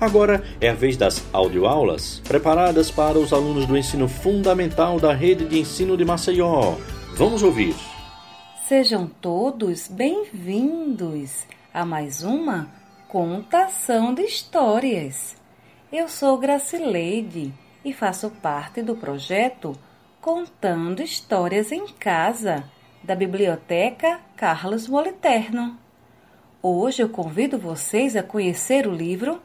Agora é a vez das audioaulas, preparadas para os alunos do ensino fundamental da rede de ensino de Maceió. Vamos ouvir. Sejam todos bem-vindos a mais uma contação de histórias. Eu sou Gracileide e faço parte do projeto Contando Histórias em Casa, da Biblioteca Carlos Moliterno. Hoje eu convido vocês a conhecer o livro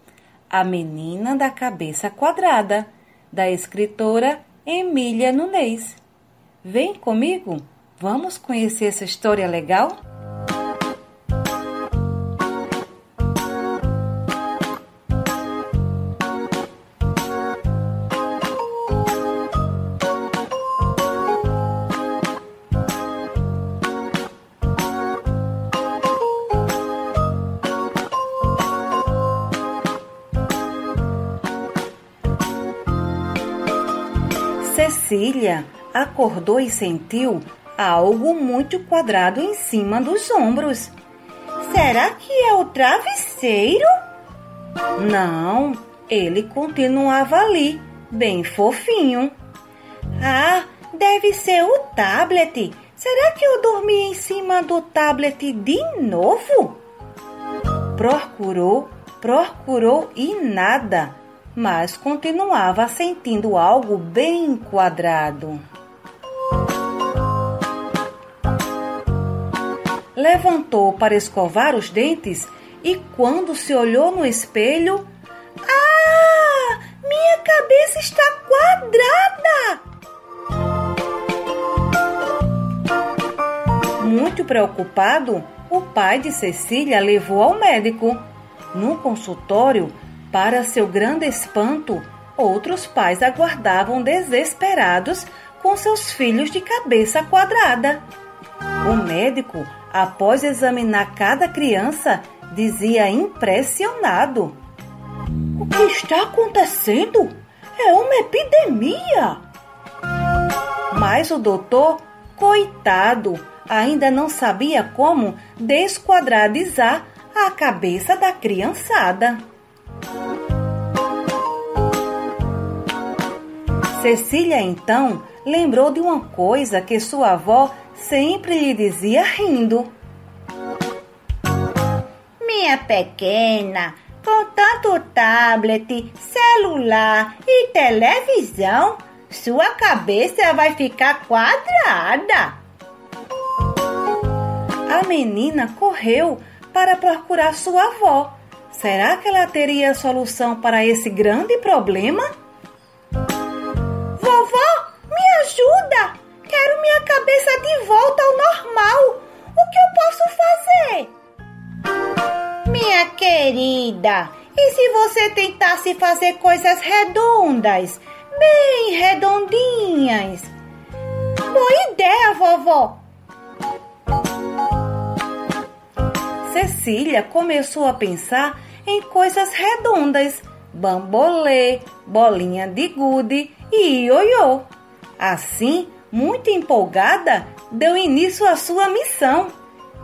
A Menina da Cabeça Quadrada, da escritora Emília Nunes. Vem comigo, vamos conhecer essa história legal? Cecília acordou e sentiu algo muito quadrado em cima dos ombros. Será que é o travesseiro? Não, ele continuava ali, bem fofinho. Ah, deve ser o tablet. Será que eu dormi em cima do tablet de novo? Procurou, procurou e nada mas continuava sentindo algo bem quadrado. Levantou para escovar os dentes e, quando se olhou no espelho, Ah! Minha cabeça está quadrada! Muito preocupado, o pai de Cecília levou ao médico. No consultório, para seu grande espanto, outros pais aguardavam desesperados com seus filhos de cabeça quadrada. O médico, após examinar cada criança, dizia impressionado: O que está acontecendo? É uma epidemia! Mas o doutor, coitado, ainda não sabia como desquadradizar a cabeça da criançada. Cecília então lembrou de uma coisa que sua avó sempre lhe dizia rindo. Minha pequena, com tanto tablet, celular e televisão, sua cabeça vai ficar quadrada. A menina correu para procurar sua avó. Será que ela teria solução para esse grande problema? ajuda! Quero minha cabeça de volta ao normal. O que eu posso fazer? Minha querida, e se você tentasse fazer coisas redondas, bem redondinhas? Boa ideia, vovó! Cecília começou a pensar em coisas redondas, bambolê, bolinha de gude e ioiô. Assim, muito empolgada, deu início à sua missão.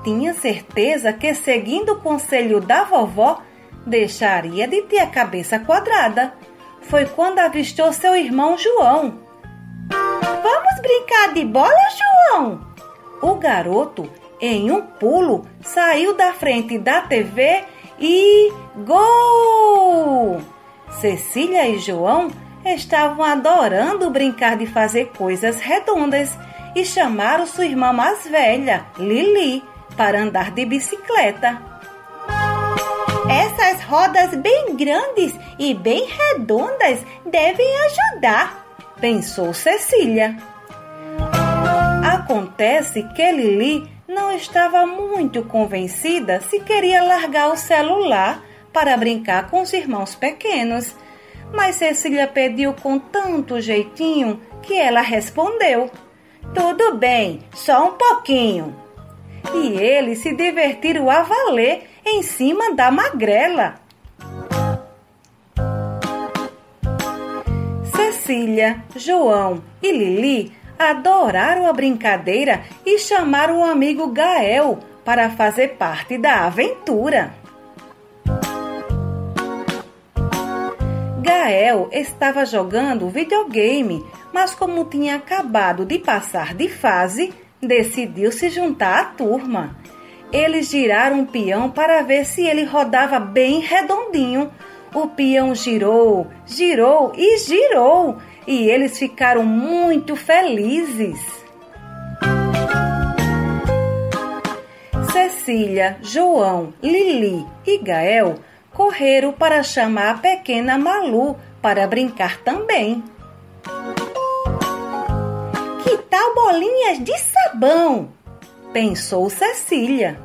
Tinha certeza que, seguindo o conselho da vovó, deixaria de ter a cabeça quadrada. Foi quando avistou seu irmão João. Vamos brincar de bola, João? O garoto, em um pulo, saiu da frente da TV e. Gol! Cecília e João estavam adorando brincar de fazer coisas redondas e chamaram sua irmã mais velha, Lili, para andar de bicicleta. Essas rodas bem grandes e bem redondas devem ajudar, pensou Cecília. Acontece que Lili não estava muito convencida se queria largar o celular para brincar com os irmãos pequenos mas Cecília pediu com tanto jeitinho que ela respondeu: Tudo bem, só um pouquinho. E eles se divertiram a valer em cima da magrela. Cecília, João e Lili adoraram a brincadeira e chamaram o amigo Gael para fazer parte da aventura. Gael estava jogando videogame, mas como tinha acabado de passar de fase, decidiu se juntar à turma. Eles giraram um peão para ver se ele rodava bem redondinho. O peão girou, girou e girou, e eles ficaram muito felizes. Cecília, João, Lili e Gael correram para chamar a pequena Malu para brincar também. Que tal bolinhas de sabão? pensou Cecília.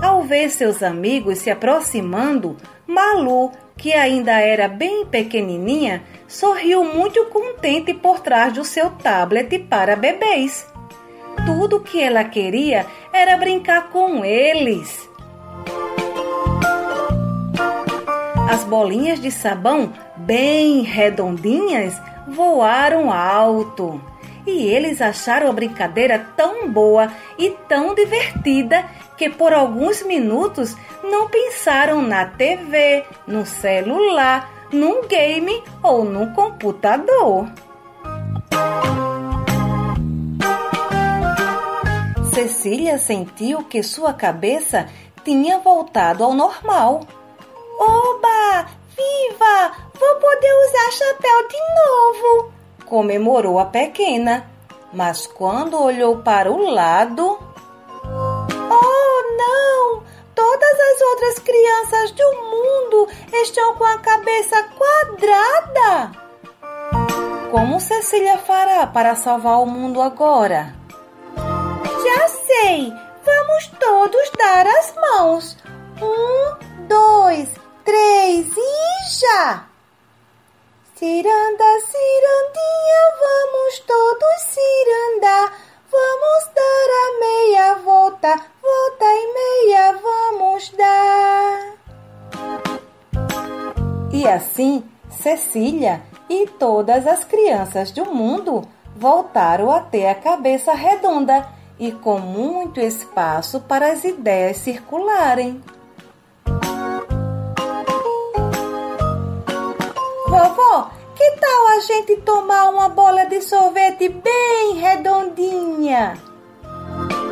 Ao ver seus amigos se aproximando, Malu, que ainda era bem pequenininha, sorriu muito contente por trás do seu tablet para bebês. Tudo que ela queria era brincar com eles. As bolinhas de sabão, bem redondinhas, voaram alto e eles acharam a brincadeira tão boa e tão divertida que por alguns minutos não pensaram na TV, no celular, num game ou no computador. Cecília sentiu que sua cabeça tinha voltado ao normal. Oba! Viva! Vou poder usar chapéu de novo! comemorou a pequena, mas quando olhou para o lado. Não! Todas as outras crianças do mundo estão com a cabeça quadrada! Como Cecília fará para salvar o mundo agora? Já sei! Vamos todos dar as mãos! Um, dois, três e já! Ciranda, cirandinha, vamos todos cirandar. Vamos dar a meia volta, volta e meia vamos dar. E assim, Cecília e todas as crianças do mundo voltaram a ter a cabeça redonda e com muito espaço para as ideias circularem. Vovó, que tal a gente tomar uma bola de sorvete bem redondinha?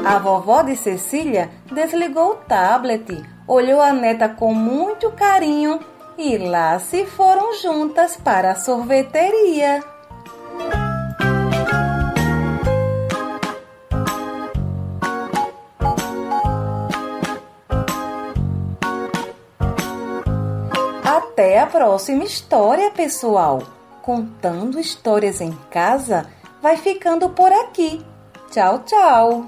A vovó de Cecília desligou o tablet, olhou a neta com muito carinho e lá se foram juntas para a sorveteria. Até a próxima história, pessoal! Contando histórias em casa vai ficando por aqui. Tchau, tchau!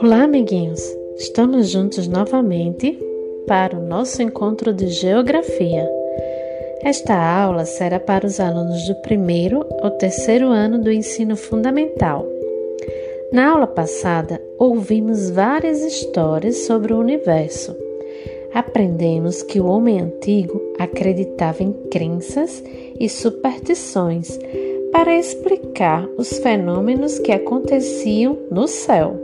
Olá, amiguinhos! Estamos juntos novamente para o nosso encontro de Geografia. Esta aula será para os alunos do primeiro ou terceiro ano do ensino fundamental. Na aula passada, ouvimos várias histórias sobre o universo. Aprendemos que o homem antigo acreditava em crenças e superstições para explicar os fenômenos que aconteciam no céu.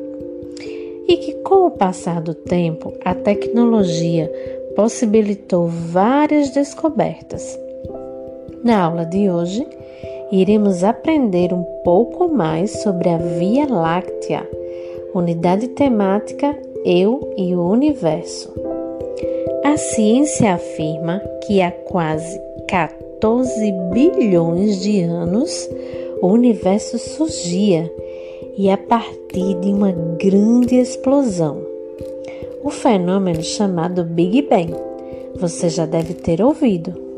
E que, com o passar do tempo, a tecnologia possibilitou várias descobertas. Na aula de hoje, iremos aprender um pouco mais sobre a Via Láctea, unidade temática Eu e o Universo. A ciência afirma que há quase 14 bilhões de anos o universo surgia e a partir de uma grande explosão. O fenômeno chamado Big Bang. Você já deve ter ouvido.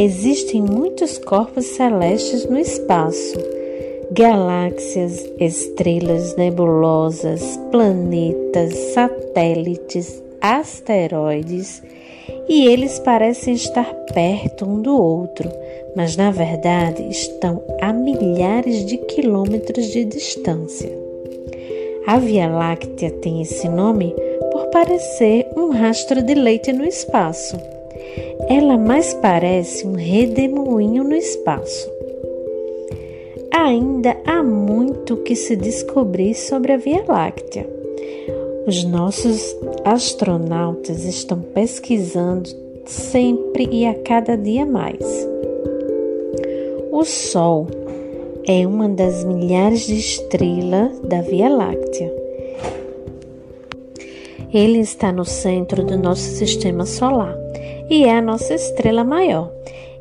Existem muitos corpos celestes no espaço, galáxias, estrelas nebulosas, planetas, satélites, asteroides, e eles parecem estar perto um do outro, mas na verdade estão a milhares de quilômetros de distância. A Via Láctea tem esse nome por parecer um rastro de leite no espaço ela mais parece um redemoinho no espaço. Ainda há muito que se descobrir sobre a Via Láctea. Os nossos astronautas estão pesquisando sempre e a cada dia mais. O Sol é uma das milhares de estrelas da Via Láctea. Ele está no centro do nosso sistema solar e é a nossa estrela maior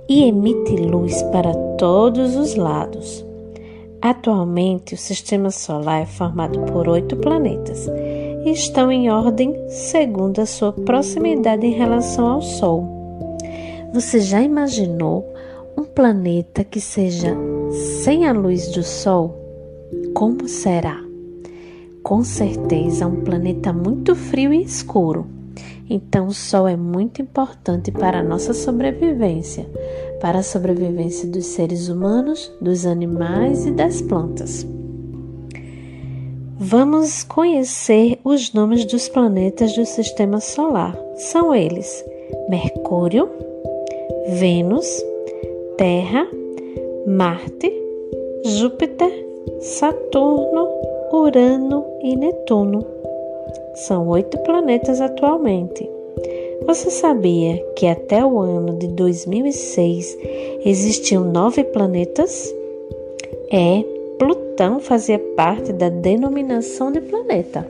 e emite luz para todos os lados. Atualmente, o sistema solar é formado por oito planetas e estão em ordem segundo a sua proximidade em relação ao Sol. Você já imaginou um planeta que seja sem a luz do Sol? Como será? Com certeza, um planeta muito frio e escuro. Então, o Sol é muito importante para a nossa sobrevivência, para a sobrevivência dos seres humanos, dos animais e das plantas. Vamos conhecer os nomes dos planetas do sistema solar. São eles: Mercúrio, Vênus, Terra, Marte, Júpiter, Saturno, Urano e Netuno. São oito planetas atualmente. Você sabia que até o ano de 2006 existiam nove planetas? É, Plutão fazia parte da denominação de planeta.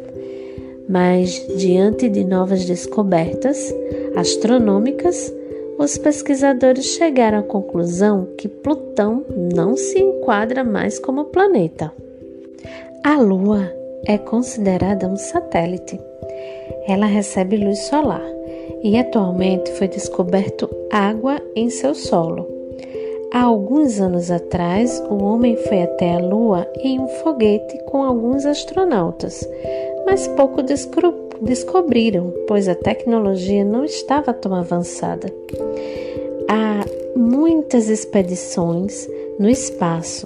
Mas, diante de novas descobertas astronômicas, os pesquisadores chegaram à conclusão que Plutão não se enquadra mais como planeta. A Lua é considerada um satélite. Ela recebe luz solar e atualmente foi descoberto água em seu solo. Há alguns anos atrás, o homem foi até a Lua em um foguete com alguns astronautas, mas pouco descobriram, pois a tecnologia não estava tão avançada. Há muitas expedições no espaço,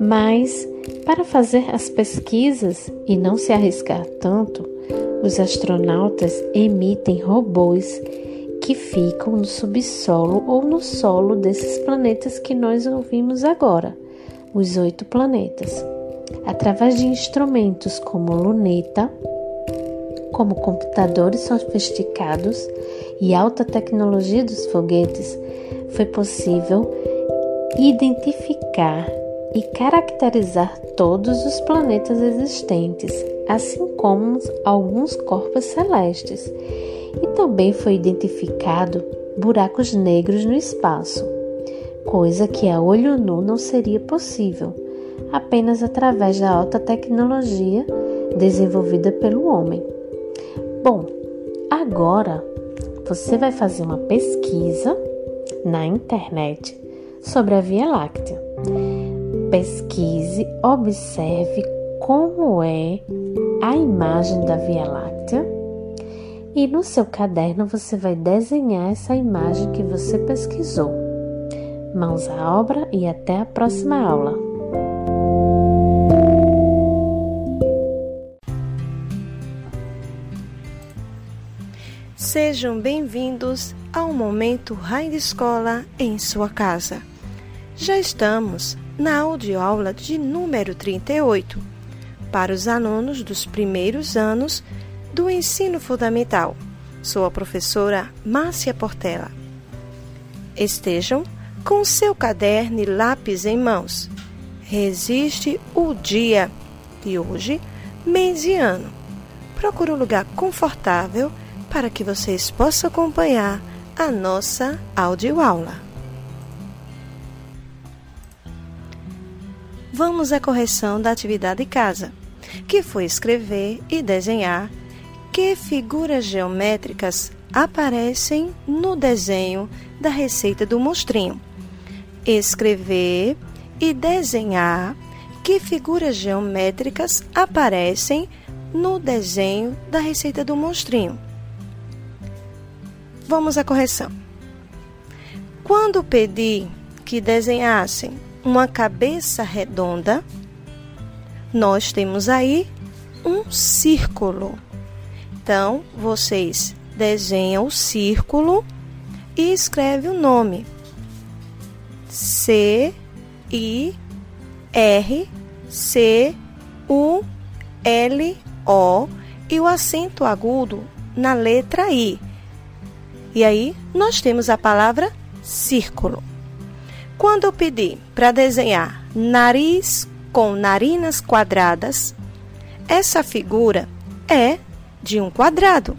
mas para fazer as pesquisas e não se arriscar tanto, os astronautas emitem robôs que ficam no subsolo ou no solo desses planetas que nós ouvimos agora, os oito planetas, através de instrumentos como luneta, como computadores sofisticados e alta tecnologia dos foguetes, foi possível identificar e caracterizar todos os planetas existentes, assim como alguns corpos celestes. E também foi identificado buracos negros no espaço, coisa que a olho nu não seria possível, apenas através da alta tecnologia desenvolvida pelo homem. Bom, agora você vai fazer uma pesquisa na internet sobre a Via Láctea. Pesquise, observe como é a imagem da Via Láctea e no seu caderno você vai desenhar essa imagem que você pesquisou. Mãos à obra e até a próxima aula! Sejam bem-vindos ao momento Raio de Escola em sua casa. Já estamos na audioaula de número 38 para os alunos dos primeiros anos do ensino fundamental. Sou a professora Márcia Portela. Estejam com seu caderno e lápis em mãos. Resiste o dia de hoje, mês e ano. Procure um lugar confortável para que vocês possam acompanhar a nossa audioaula. Vamos à correção da atividade casa, que foi escrever e desenhar que figuras geométricas aparecem no desenho da receita do monstrinho. Escrever e desenhar que figuras geométricas aparecem no desenho da receita do monstrinho. Vamos à correção. Quando pedi que desenhassem uma cabeça redonda, nós temos aí um círculo. Então, vocês desenham o círculo e escreve o nome. C I R C U L O e o acento agudo na letra I. E aí nós temos a palavra círculo. Quando eu pedir para desenhar nariz com narinas quadradas, essa figura é de um quadrado,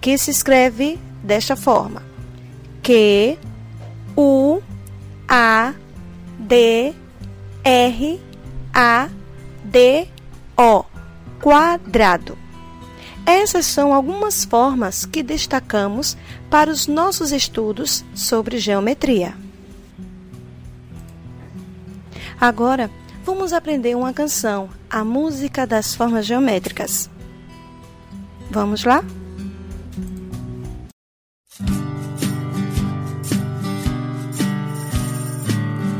que se escreve desta forma: Q U A D R A D O quadrado. Essas são algumas formas que destacamos para os nossos estudos sobre geometria. Agora, vamos aprender uma canção, a música das formas geométricas. Vamos lá?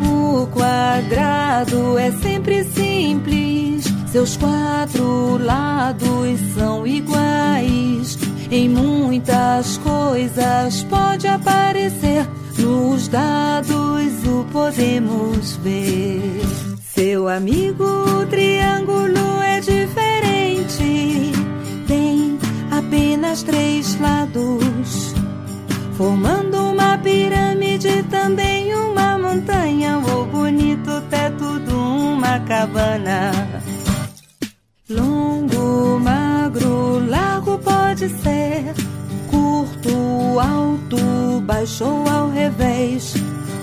O quadrado é sempre simples, seus quatro lados são iguais. Em muitas coisas pode aparecer nos dados o podemos ver. Seu amigo o triângulo é diferente. Tem apenas três lados, formando uma pirâmide, também uma montanha, ou bonito teto de uma cabana. Longo, magro, largo pode ser curto, alto, baixo ou ao revés.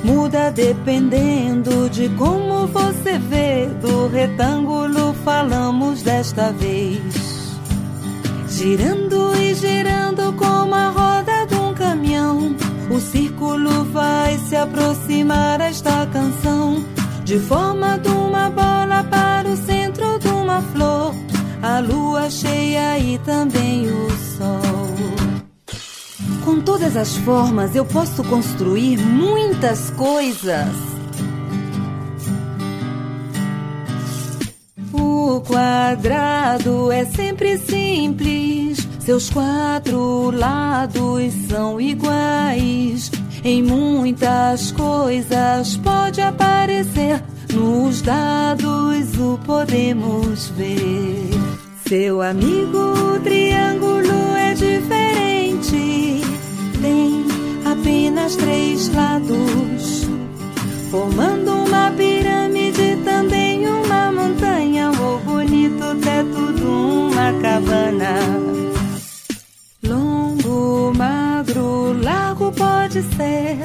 Muda dependendo de como você vê. Do retângulo falamos desta vez. Girando e girando como a roda de um caminhão. O círculo vai se aproximar esta canção. De forma de uma bola para o centro de uma flor. A lua cheia e também o. Com todas as formas eu posso construir muitas coisas. O quadrado é sempre simples, seus quatro lados são iguais. Em muitas coisas pode aparecer, nos dados o podemos ver. Seu amigo triângulo é diferente tem apenas três lados, formando uma pirâmide, também uma montanha, ou bonito teto de uma cabana. Longo, magro, largo pode ser,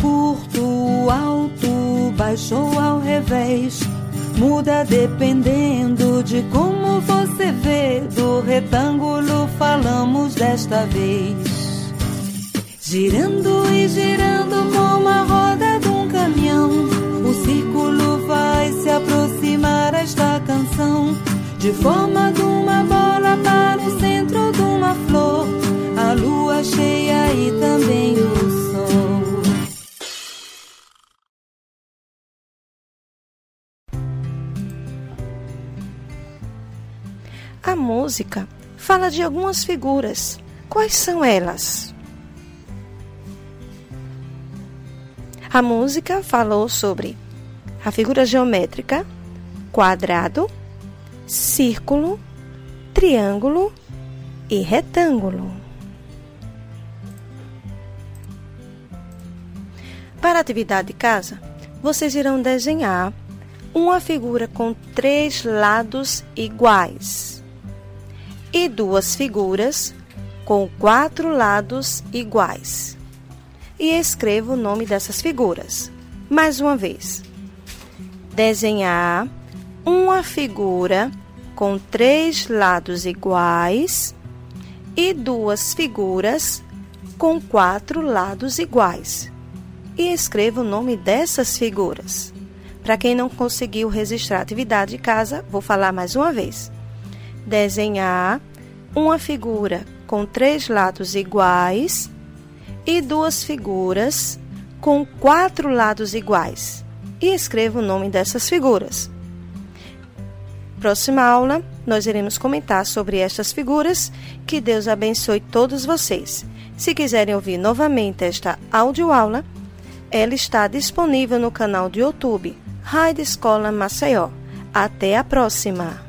curto, alto, baixo ou ao revés. Muda dependendo de como você vê. Do retângulo falamos desta vez. Girando e girando como a roda de um caminhão, o círculo vai se aproximar esta canção, de forma de uma bola para o centro de uma flor, a lua cheia e também o sol. A música fala de algumas figuras. Quais são elas? A música falou sobre a figura geométrica, quadrado, círculo, triângulo e retângulo. Para a atividade de casa, vocês irão desenhar uma figura com três lados iguais e duas figuras com quatro lados iguais e escreva o nome dessas figuras. Mais uma vez. Desenhar uma figura com três lados iguais e duas figuras com quatro lados iguais. E escreva o nome dessas figuras. Para quem não conseguiu registrar a atividade de casa, vou falar mais uma vez. Desenhar uma figura com três lados iguais e duas figuras com quatro lados iguais. E escreva o nome dessas figuras. Próxima aula, nós iremos comentar sobre estas figuras. Que Deus abençoe todos vocês. Se quiserem ouvir novamente esta audioaula, ela está disponível no canal do YouTube Rádio Escola Maceió. Até a próxima!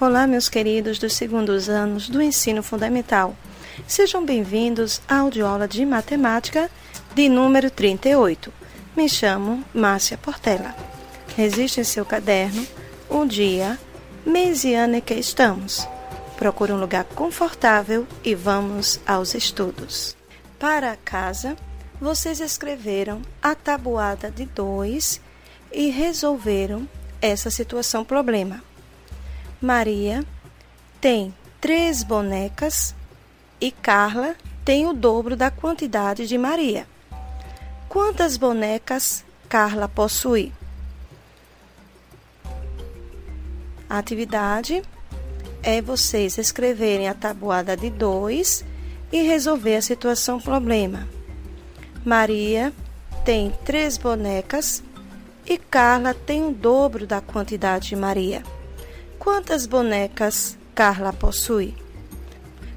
Olá, meus queridos dos segundos anos do ensino fundamental. Sejam bem-vindos à audioaula de matemática de número 38. Me chamo Márcia Portela. Resiste em seu caderno o dia, mês e ano em que estamos. Procure um lugar confortável e vamos aos estudos. Para casa, vocês escreveram a tabuada de 2 e resolveram essa situação problema. Maria tem três bonecas e Carla tem o dobro da quantidade de Maria. Quantas bonecas Carla possui? A atividade é vocês escreverem a tabuada de 2 e resolver a situação problema. Maria tem três bonecas e Carla tem o dobro da quantidade de Maria. Quantas bonecas Carla possui?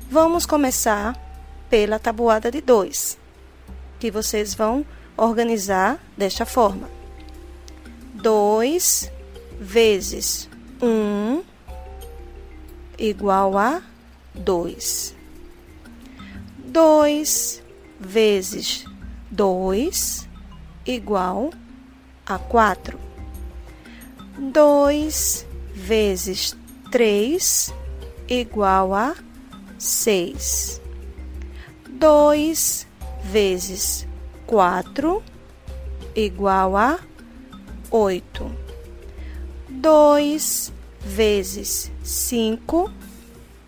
Vamos começar pela tabuada de 2, que vocês vão organizar desta forma: 2 vezes 1 um igual a 2. 2 vezes 2 igual a 4. 2 vezes 3 igual a 6. 2 vezes 4 igual a 8. 2 vezes 5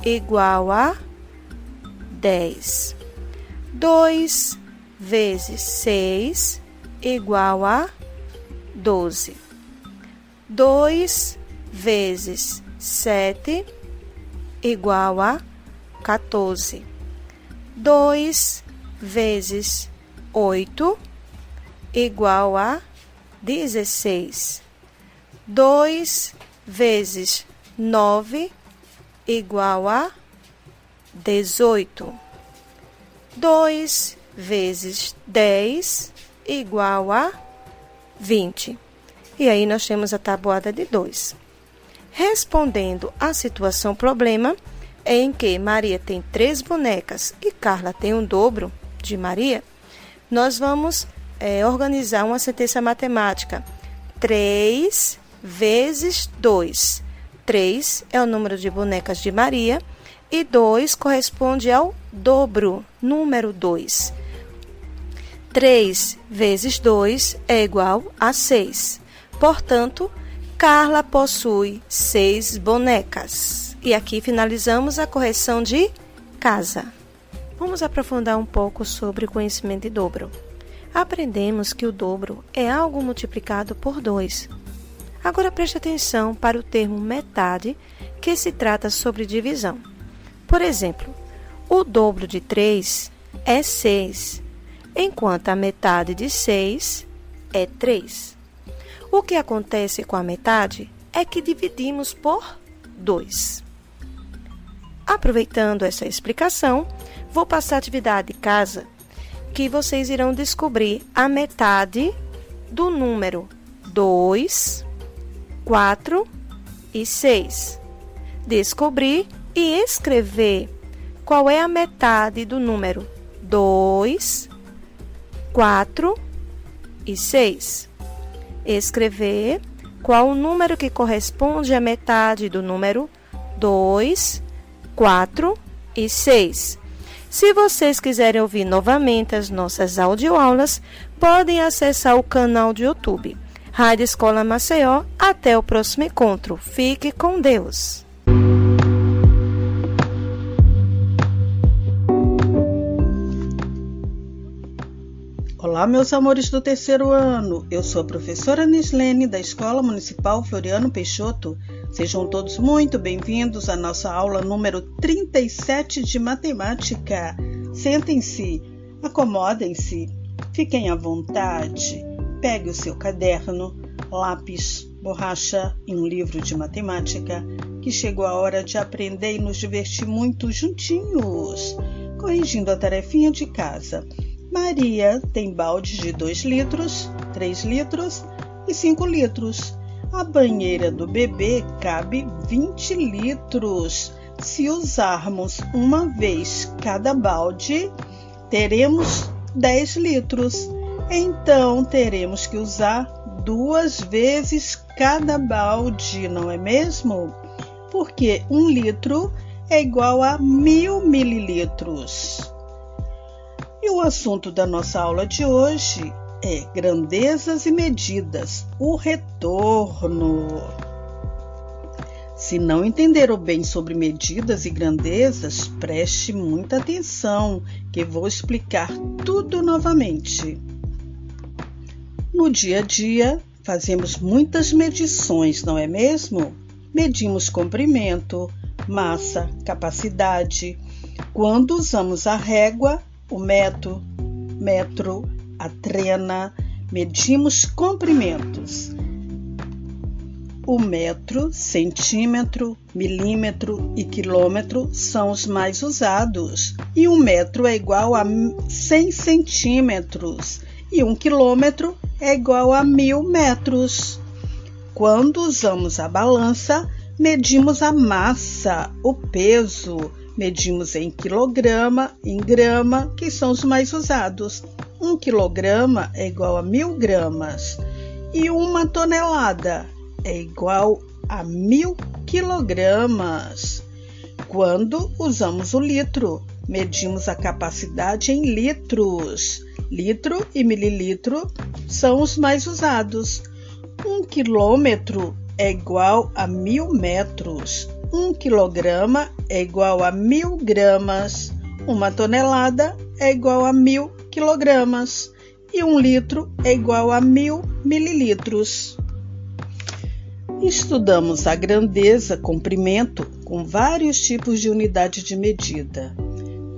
igual a 10. 2 vezes 6 igual a 12. 2 vezes 7 igual a 14. 2 vezes 8 igual a 16. 2 vezes 9 igual a 18. 2 vezes 10 igual a 20. E aí nós temos a tabuada de 2. Respondendo à situação problema, em que Maria tem três bonecas e Carla tem um dobro de Maria, nós vamos é, organizar uma sentença matemática. 3 vezes 2. 3 é o número de bonecas de Maria e 2 corresponde ao dobro, número 2. 3 vezes 2 é igual a 6. Portanto, Carla possui 6 bonecas. E aqui finalizamos a correção de casa. Vamos aprofundar um pouco sobre o conhecimento de dobro. Aprendemos que o dobro é algo multiplicado por 2. Agora preste atenção para o termo metade, que se trata sobre divisão. Por exemplo, o dobro de 3 é 6 enquanto a metade de 6 é 3. O que acontece com a metade é que dividimos por 2. Aproveitando essa explicação, vou passar a atividade de casa que vocês irão descobrir a metade do número 2, 4 e 6. Descobrir e escrever qual é a metade do número 2, 4 e 6. Escrever qual o número que corresponde à metade do número 2, 4 e 6. Se vocês quiserem ouvir novamente as nossas audioaulas, podem acessar o canal do YouTube. Rádio Escola Maceió. Até o próximo encontro. Fique com Deus. Olá, meus amores do terceiro ano. Eu sou a professora Nislene da Escola Municipal Floriano Peixoto. Sejam todos muito bem-vindos à nossa aula número 37 de matemática. Sentem-se, acomodem-se, fiquem à vontade. Pegue o seu caderno, lápis, borracha e um livro de matemática, que chegou a hora de aprender e nos divertir muito juntinhos, corrigindo a tarefinha de casa. Maria tem baldes de 2 litros, 3 litros e 5 litros. A banheira do bebê cabe 20 litros. Se usarmos uma vez cada balde, teremos 10 litros. Então teremos que usar duas vezes cada balde, não é mesmo? Porque um litro é igual a mil mililitros. E o assunto da nossa aula de hoje é grandezas e medidas, o retorno. Se não entenderam bem sobre medidas e grandezas, preste muita atenção, que vou explicar tudo novamente. No dia a dia, fazemos muitas medições, não é mesmo? Medimos comprimento, massa, capacidade. Quando usamos a régua, o metro, metro, a trena, medimos comprimentos. O metro, centímetro, milímetro e quilômetro são os mais usados, e um metro é igual a 100 centímetros, e um quilômetro é igual a mil metros. Quando usamos a balança, medimos a massa, o peso, medimos em quilograma, em grama, que são os mais usados. Um quilograma é igual a mil gramas e uma tonelada é igual a mil quilogramas. Quando usamos o litro, medimos a capacidade em litros. Litro e mililitro são os mais usados. Um quilômetro é igual a mil metros. Um quilograma é igual a mil gramas. Uma tonelada é igual a mil quilogramas. E um litro é igual a mil mililitros. Estudamos a grandeza, comprimento, com vários tipos de unidade de medida.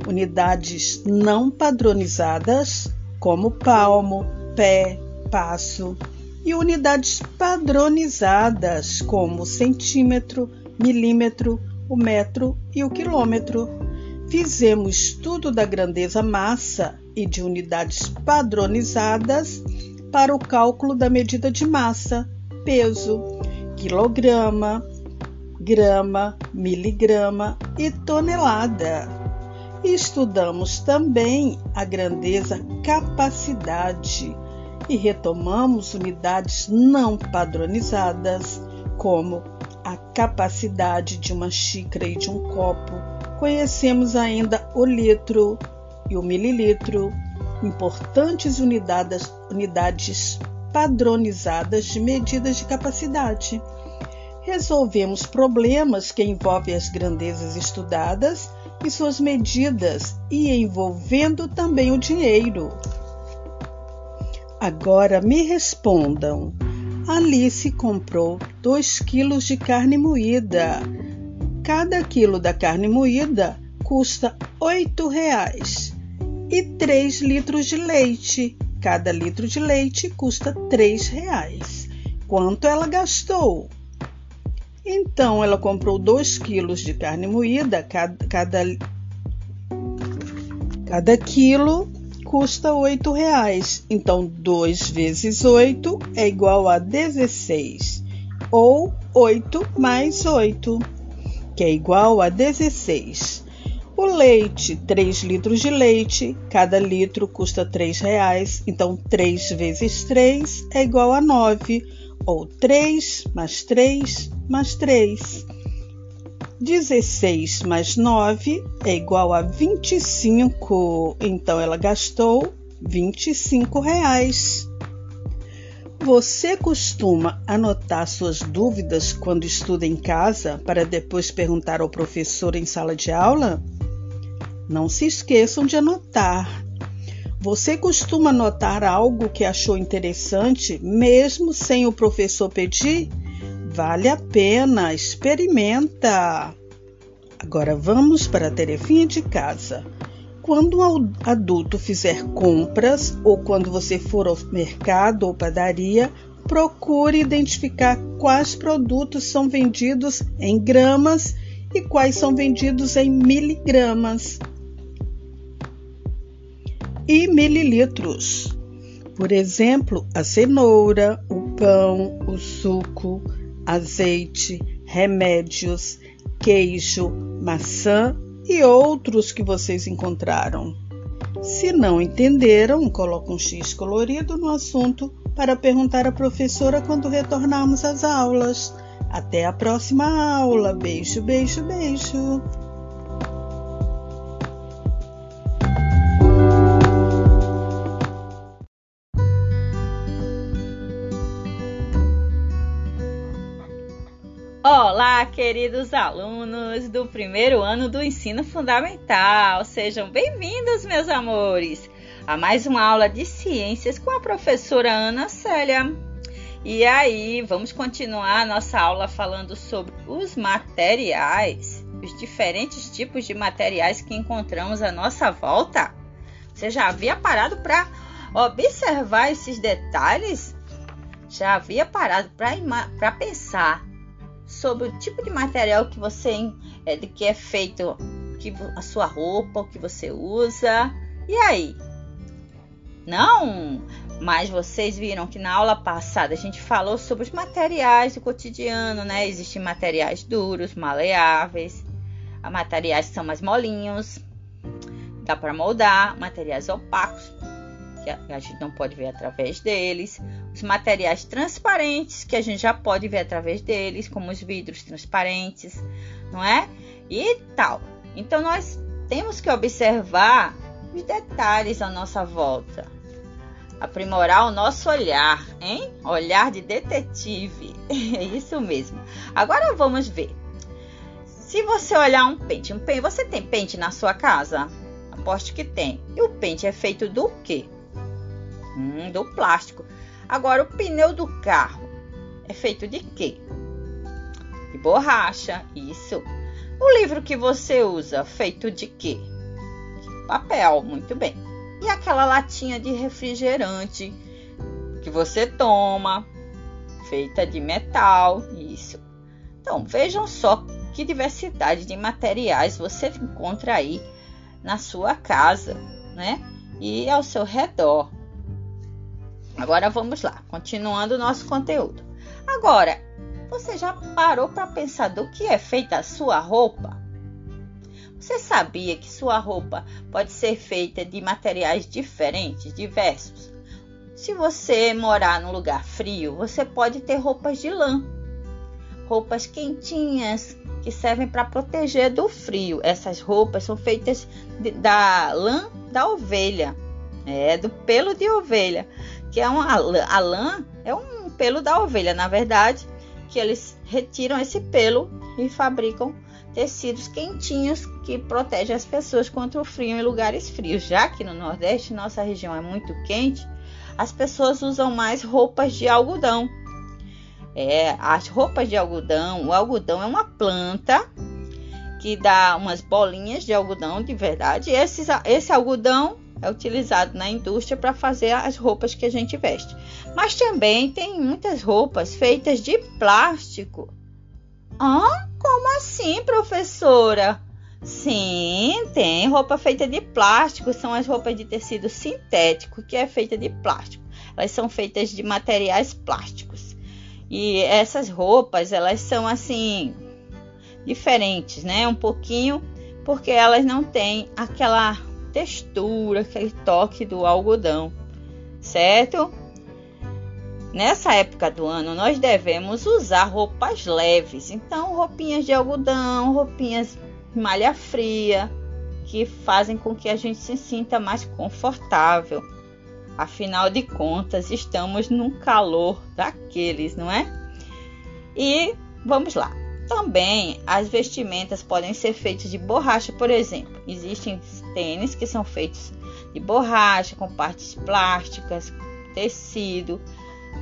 Unidades não padronizadas, como palmo, pé, passo, e unidades padronizadas, como centímetro, milímetro, o metro e o quilômetro. Fizemos estudo da grandeza massa e de unidades padronizadas para o cálculo da medida de massa, peso, quilograma, grama, miligrama e tonelada. Estudamos também a grandeza capacidade e retomamos unidades não padronizadas, como a capacidade de uma xícara e de um copo. Conhecemos ainda o litro e o mililitro, importantes unidades, unidades padronizadas de medidas de capacidade. Resolvemos problemas que envolvem as grandezas estudadas e suas medidas e envolvendo também o dinheiro. Agora me respondam. Alice comprou 2 quilos de carne moída. Cada quilo da carne moída custa R$ reais e 3 litros de leite. Cada litro de leite custa R$ reais. Quanto ela gastou? Então ela comprou 2 quilos de carne moída, cada, cada, cada quilo custa R$ reais. Então 2 vezes 8 é igual a 16, ou 8 mais 8, que é igual a 16. O leite, 3 litros de leite, cada litro custa R$ reais, então 3 vezes 3 é igual a 9, ou 3 mais 3 mais 3. 16 mais 9 é igual a 25, então ela gastou 25 reais. Você costuma anotar suas dúvidas quando estuda em casa para depois perguntar ao professor em sala de aula? Não se esqueçam de anotar. Você costuma anotar algo que achou interessante, mesmo sem o professor pedir? Vale a pena, experimenta! Agora vamos para a tarefinha de casa. Quando um adulto fizer compras ou quando você for ao mercado ou padaria, procure identificar quais produtos são vendidos em gramas e quais são vendidos em miligramas e mililitros. Por exemplo, a cenoura, o pão, o suco, azeite, remédios, queijo, maçã e outros que vocês encontraram. Se não entenderam, coloque um X colorido no assunto para perguntar à professora quando retornarmos às aulas. Até a próxima aula. Beijo, beijo, beijo. Olá, queridos alunos do primeiro ano do ensino fundamental. Sejam bem-vindos, meus amores, a mais uma aula de ciências com a professora Ana Célia. E aí, vamos continuar nossa aula falando sobre os materiais, os diferentes tipos de materiais que encontramos à nossa volta. Você já havia parado para observar esses detalhes? Já havia parado para pensar sobre o tipo de material que você é, que é feito que a sua roupa, o que você usa. E aí? Não, mas vocês viram que na aula passada a gente falou sobre os materiais do cotidiano, né? Existem materiais duros, maleáveis, materiais que são mais molinhos, dá para moldar, materiais opacos, que a gente não pode ver através deles, os materiais transparentes, que a gente já pode ver através deles, como os vidros transparentes, não é? E tal. Então nós temos que observar os detalhes à nossa volta. Aprimorar o nosso olhar, hein? Olhar de detetive. É isso mesmo. Agora vamos ver. Se você olhar um pente, um pente, você tem pente na sua casa? Aposto que tem. E o pente é feito do quê? Hum, do plástico. Agora, o pneu do carro é feito de quê? De borracha, isso. O livro que você usa, feito de quê? De papel, muito bem. E aquela latinha de refrigerante que você toma, feita de metal, isso. Então, vejam só que diversidade de materiais você encontra aí na sua casa, né? E ao seu redor. Agora vamos lá, continuando o nosso conteúdo. Agora, você já parou para pensar do que é feita a sua roupa? Você sabia que sua roupa pode ser feita de materiais diferentes, diversos? Se você morar num lugar frio, você pode ter roupas de lã, roupas quentinhas que servem para proteger do frio. Essas roupas são feitas de, da lã da ovelha, é do pelo de ovelha que é uma a lã é um pelo da ovelha, na verdade, que eles retiram esse pelo e fabricam tecidos quentinhos que protegem as pessoas contra o frio em lugares frios. Já que no Nordeste, nossa região é muito quente, as pessoas usam mais roupas de algodão. É, as roupas de algodão, o algodão é uma planta que dá umas bolinhas de algodão de verdade. Esse, esse algodão é utilizado na indústria para fazer as roupas que a gente veste. Mas também tem muitas roupas feitas de plástico. Ah, como assim, professora? Sim, tem roupa feita de plástico, são as roupas de tecido sintético, que é feita de plástico. Elas são feitas de materiais plásticos. E essas roupas, elas são assim diferentes, né? Um pouquinho, porque elas não têm aquela textura, aquele toque do algodão, certo? Nessa época do ano, nós devemos usar roupas leves, então roupinhas de algodão, roupinhas malha fria, que fazem com que a gente se sinta mais confortável. Afinal de contas, estamos num calor daqueles, não é? E vamos lá. Também as vestimentas podem ser feitas de borracha, por exemplo. Existem tênis que são feitos de borracha, com partes plásticas, tecido,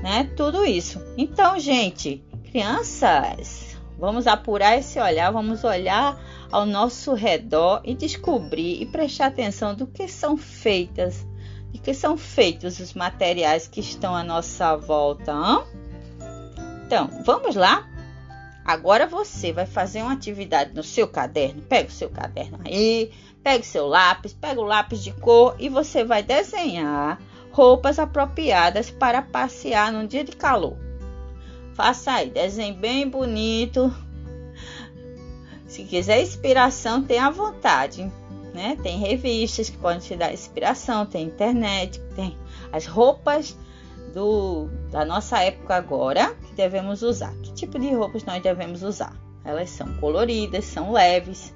né? Tudo isso. Então, gente, crianças, vamos apurar esse olhar, vamos olhar ao nosso redor e descobrir e prestar atenção do que são feitas, de que são feitos os materiais que estão à nossa volta. Hein? Então, vamos lá? Agora você vai fazer uma atividade no seu caderno. Pega o seu caderno aí, pega o seu lápis, pega o lápis de cor e você vai desenhar roupas apropriadas para passear num dia de calor. Faça aí, desenho bem bonito. Se quiser inspiração, tenha à vontade. Né? Tem revistas que podem te dar inspiração, tem internet, tem as roupas do, da nossa época agora que devemos usar. Que tipo de roupas nós devemos usar? Elas são coloridas, são leves,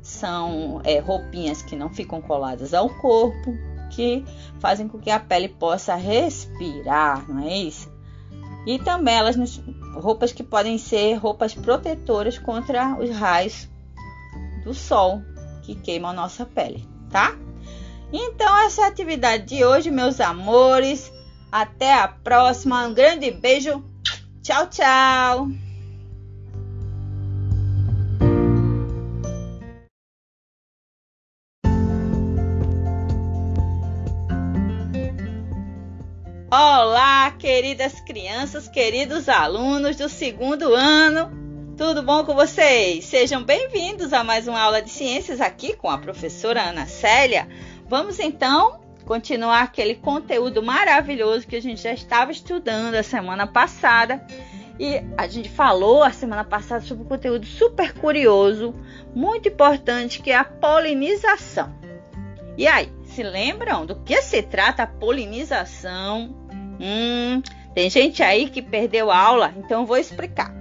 são é, roupinhas que não ficam coladas ao corpo, que fazem com que a pele possa respirar, não é isso? E também elas roupas que podem ser roupas protetoras contra os raios do sol que queimam a nossa pele, tá? Então essa é a atividade de hoje, meus amores. Até a próxima. Um grande beijo. Tchau, tchau. Olá, queridas crianças, queridos alunos do segundo ano. Tudo bom com vocês? Sejam bem-vindos a mais uma aula de ciências aqui com a professora Ana Célia. Vamos então continuar aquele conteúdo maravilhoso que a gente já estava estudando a semana passada. E a gente falou a semana passada sobre um conteúdo super curioso, muito importante, que é a polinização. E aí, se lembram do que se trata a polinização? Hum, tem gente aí que perdeu a aula, então vou explicar.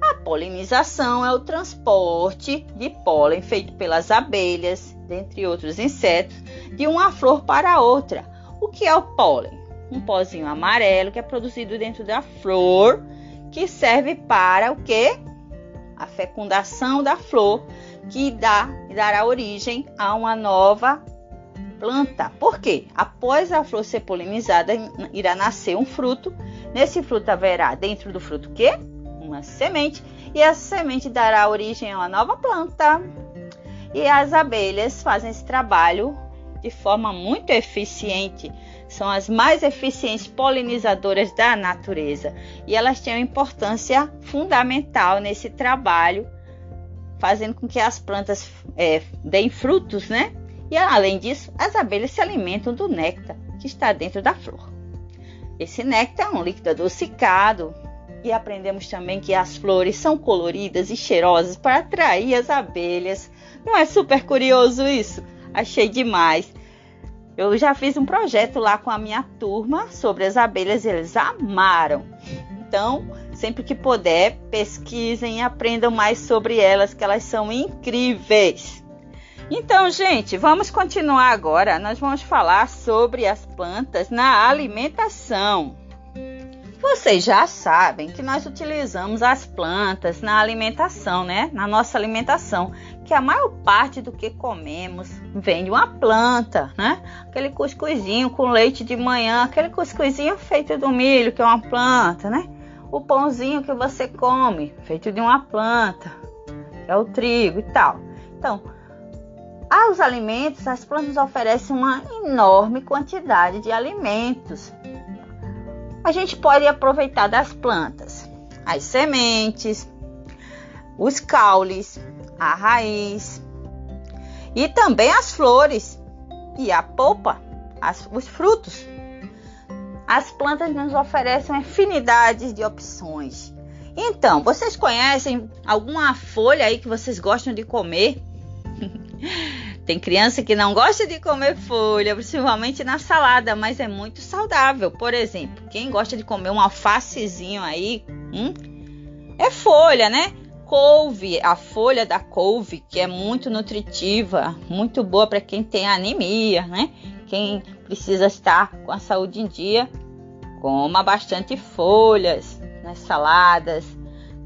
A polinização é o transporte de pólen feito pelas abelhas, dentre outros insetos, de uma flor para outra. O que é o pólen? Um pozinho amarelo que é produzido dentro da flor, que serve para o que? A fecundação da flor, que dá dará origem a uma nova planta. Por quê? Após a flor ser polinizada, irá nascer um fruto. Nesse fruto haverá dentro do fruto quê? Uma semente. E essa semente dará origem a uma nova planta. E as abelhas fazem esse trabalho de forma muito eficiente. São as mais eficientes polinizadoras da natureza. E elas têm uma importância fundamental nesse trabalho, fazendo com que as plantas é, deem frutos, né? E além disso, as abelhas se alimentam do néctar que está dentro da flor. Esse néctar é um líquido adocicado e aprendemos também que as flores são coloridas e cheirosas para atrair as abelhas. Não é super curioso isso? Achei demais. Eu já fiz um projeto lá com a minha turma sobre as abelhas e eles amaram. Então, sempre que puder, pesquisem e aprendam mais sobre elas, que elas são incríveis. Então, gente, vamos continuar agora. Nós vamos falar sobre as plantas na alimentação. Vocês já sabem que nós utilizamos as plantas na alimentação, né? Na nossa alimentação, que a maior parte do que comemos vem de uma planta, né? Aquele cuscuzinho com leite de manhã, aquele cuscuzinho feito do milho, que é uma planta, né? O pãozinho que você come, feito de uma planta, que é o trigo e tal. Então, aos alimentos, as plantas oferecem uma enorme quantidade de alimentos. A gente pode aproveitar das plantas as sementes, os caules, a raiz e também as flores e a polpa, as, os frutos. As plantas nos oferecem uma infinidade de opções. Então, vocês conhecem alguma folha aí que vocês gostam de comer? Tem criança que não gosta de comer folha, principalmente na salada, mas é muito saudável. Por exemplo, quem gosta de comer um alfacezinho aí, hum, é folha, né? Couve, a folha da couve, que é muito nutritiva, muito boa para quem tem anemia, né? Quem precisa estar com a saúde em dia, coma bastante folhas nas saladas.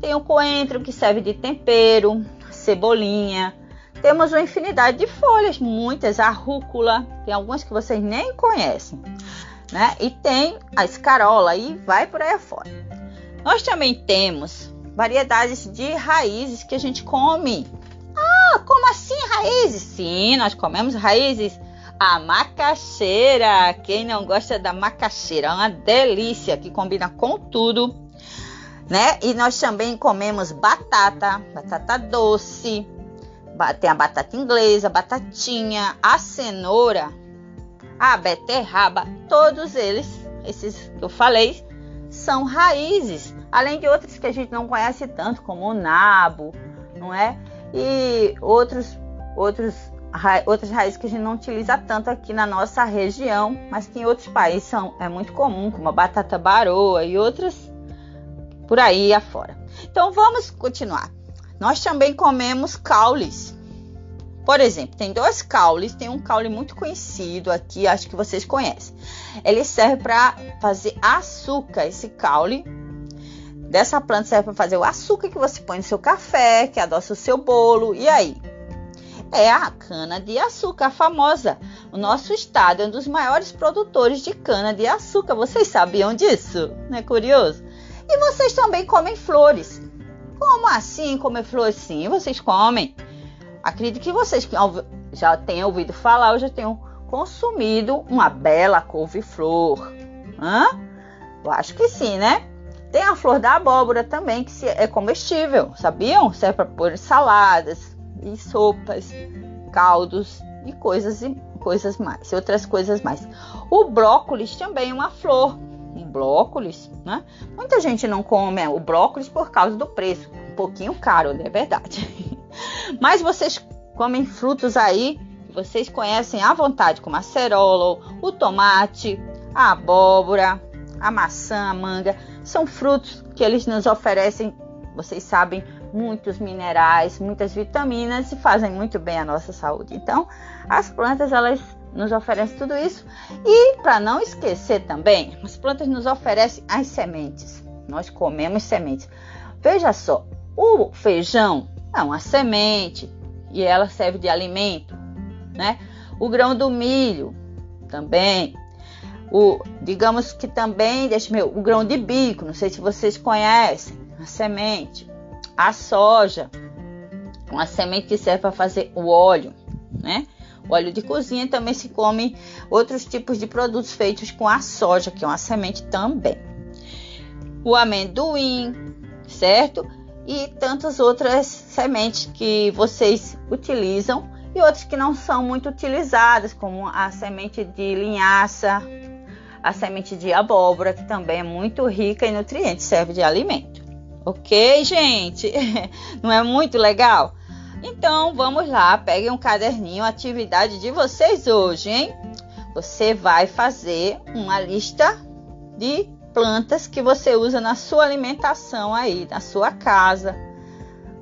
Tem o coentro que serve de tempero, cebolinha, temos uma infinidade de folhas, muitas, a rúcula, tem algumas que vocês nem conhecem, né? E tem a escarola e vai por aí fora. Nós também temos variedades de raízes que a gente come. Ah, como assim raízes? Sim, nós comemos raízes. A macaxeira, quem não gosta da macaxeira, é uma delícia que combina com tudo, né? E nós também comemos batata, batata doce, tem a batata inglesa, batatinha, a cenoura. a beterraba, todos eles, esses que eu falei, são raízes, além de outras que a gente não conhece tanto, como o nabo, não é? E outros, outros, ra, outras raízes que a gente não utiliza tanto aqui na nossa região, mas que em outros países são, é muito comum, como a batata baroa e outras por aí afora. Então vamos continuar. Nós também comemos caules. Por exemplo, tem dois caules, tem um caule muito conhecido aqui, acho que vocês conhecem. Ele serve para fazer açúcar, esse caule. Dessa planta serve para fazer o açúcar que você põe no seu café, que adoça o seu bolo. E aí? É a cana de açúcar famosa. O nosso estado é um dos maiores produtores de cana de açúcar. Vocês sabiam disso? Não é curioso? E vocês também comem flores. Como assim comer flores? Sim, vocês comem. Acredito que vocês já tenham ouvido falar, eu já tenho consumido uma bela couve-flor. Hã? Eu acho que sim, né? Tem a flor da abóbora também, que é comestível, sabiam? Serve para pôr saladas e sopas, caldos e coisas e coisas mais, outras coisas mais. O brócolis também é uma flor, um brócolis, né? Muita gente não come o brócolis por causa do preço, um pouquinho caro, né? é verdade. Mas vocês comem frutos aí que vocês conhecem à vontade, como a cerola, o tomate, a abóbora, a maçã, a manga. São frutos que eles nos oferecem, vocês sabem, muitos minerais, muitas vitaminas e fazem muito bem à nossa saúde. Então, as plantas elas nos oferecem tudo isso. E para não esquecer também, as plantas nos oferecem as sementes. Nós comemos sementes. Veja só, o feijão é uma semente e ela serve de alimento, né? O grão do milho também. O, digamos que também, deixa meu, o grão de bico, não sei se vocês conhecem, a semente. A soja, uma semente que serve para fazer o óleo, né? Óleo de cozinha também se come outros tipos de produtos feitos com a soja, que é uma semente também. O amendoim, certo? e tantas outras sementes que vocês utilizam e outras que não são muito utilizadas, como a semente de linhaça, a semente de abóbora, que também é muito rica em nutrientes, serve de alimento. Ok, gente? Não é muito legal? Então vamos lá, peguem um caderninho, atividade de vocês hoje, hein? Você vai fazer uma lista de plantas que você usa na sua alimentação aí, na sua casa,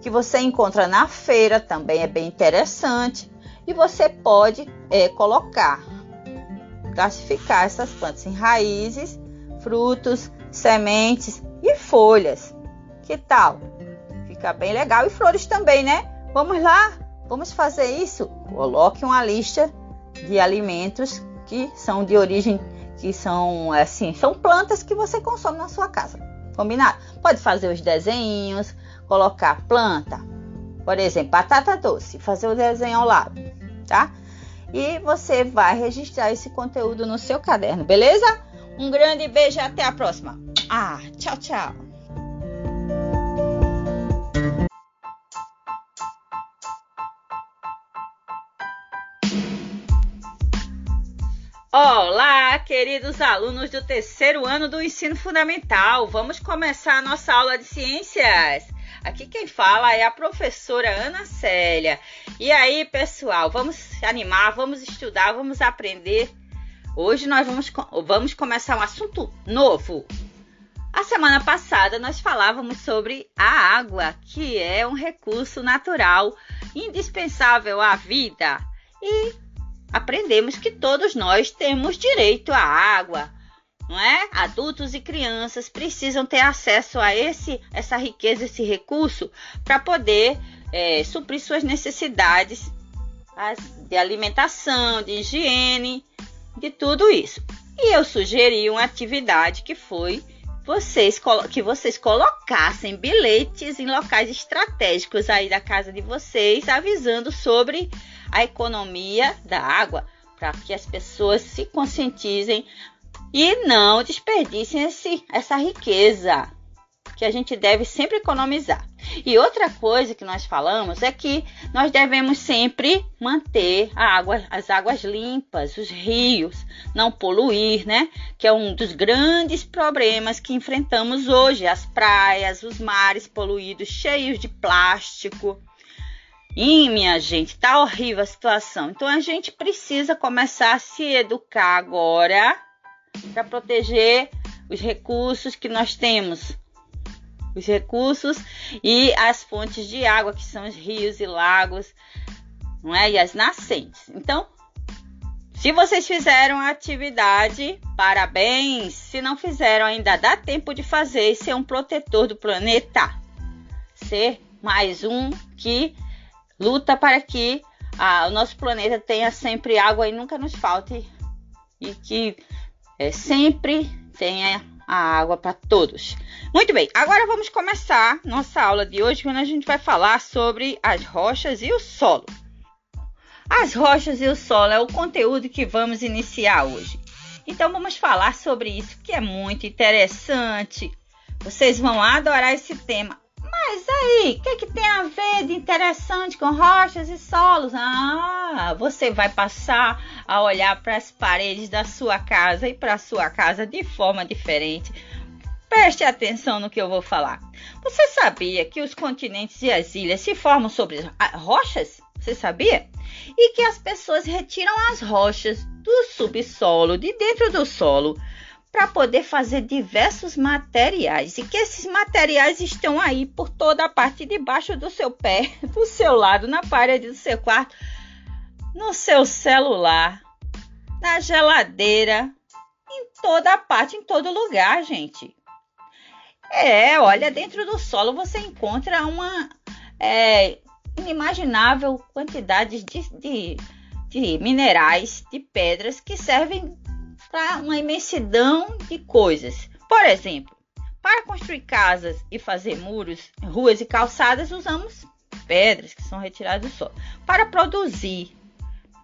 que você encontra na feira, também é bem interessante. E você pode é, colocar, classificar essas plantas em raízes, frutos, sementes e folhas. Que tal? Fica bem legal. E flores também, né? Vamos lá? Vamos fazer isso? Coloque uma lista de alimentos que são de origem que são assim, são plantas que você consome na sua casa. Combinado? Pode fazer os desenhos, colocar planta, por exemplo, batata doce, fazer o desenho ao lado, tá? E você vai registrar esse conteúdo no seu caderno, beleza? Um grande beijo e até a próxima. Ah, tchau, tchau. Olá, queridos alunos do terceiro ano do ensino fundamental. Vamos começar a nossa aula de ciências. Aqui quem fala é a professora Ana Célia. E aí, pessoal, vamos animar, vamos estudar, vamos aprender. Hoje nós vamos, vamos começar um assunto novo. A semana passada nós falávamos sobre a água, que é um recurso natural indispensável à vida. E aprendemos que todos nós temos direito à água, não é? Adultos e crianças precisam ter acesso a esse, essa riqueza, esse recurso, para poder é, suprir suas necessidades de alimentação, de higiene, de tudo isso. E eu sugeri uma atividade que foi vocês que vocês colocassem bilhetes em locais estratégicos aí da casa de vocês, avisando sobre a economia da água, para que as pessoas se conscientizem e não desperdicem esse, essa riqueza que a gente deve sempre economizar. E outra coisa que nós falamos é que nós devemos sempre manter água, as águas limpas, os rios, não poluir, né? Que é um dos grandes problemas que enfrentamos hoje, as praias, os mares poluídos, cheios de plástico. E minha gente, tá horrível a situação. Então a gente precisa começar a se educar agora para proteger os recursos que nós temos os recursos e as fontes de água, que são os rios e lagos, não é? E as nascentes. Então, se vocês fizeram a atividade, parabéns. Se não fizeram, ainda dá tempo de fazer e ser um protetor do planeta. Ser mais um que luta para que ah, o nosso planeta tenha sempre água e nunca nos falte e que é, sempre tenha a água para todos. Muito bem, agora vamos começar nossa aula de hoje, quando a gente vai falar sobre as rochas e o solo. As rochas e o solo é o conteúdo que vamos iniciar hoje. Então vamos falar sobre isso, que é muito interessante. Vocês vão adorar esse tema. Mas aí, o que, que tem a ver de interessante com rochas e solos? Ah, você vai passar a olhar para as paredes da sua casa e para a sua casa de forma diferente Preste atenção no que eu vou falar. Você sabia que os continentes e as ilhas se formam sobre rochas? Você sabia? E que as pessoas retiram as rochas do subsolo, de dentro do solo, para poder fazer diversos materiais. E que esses materiais estão aí por toda a parte de baixo do seu pé, do seu lado, na parede do seu quarto, no seu celular, na geladeira, em toda a parte, em todo lugar, gente. É, olha, dentro do solo você encontra uma é, inimaginável quantidade de, de, de minerais, de pedras que servem para uma imensidão de coisas. Por exemplo, para construir casas e fazer muros, ruas e calçadas, usamos pedras que são retiradas do solo. Para produzir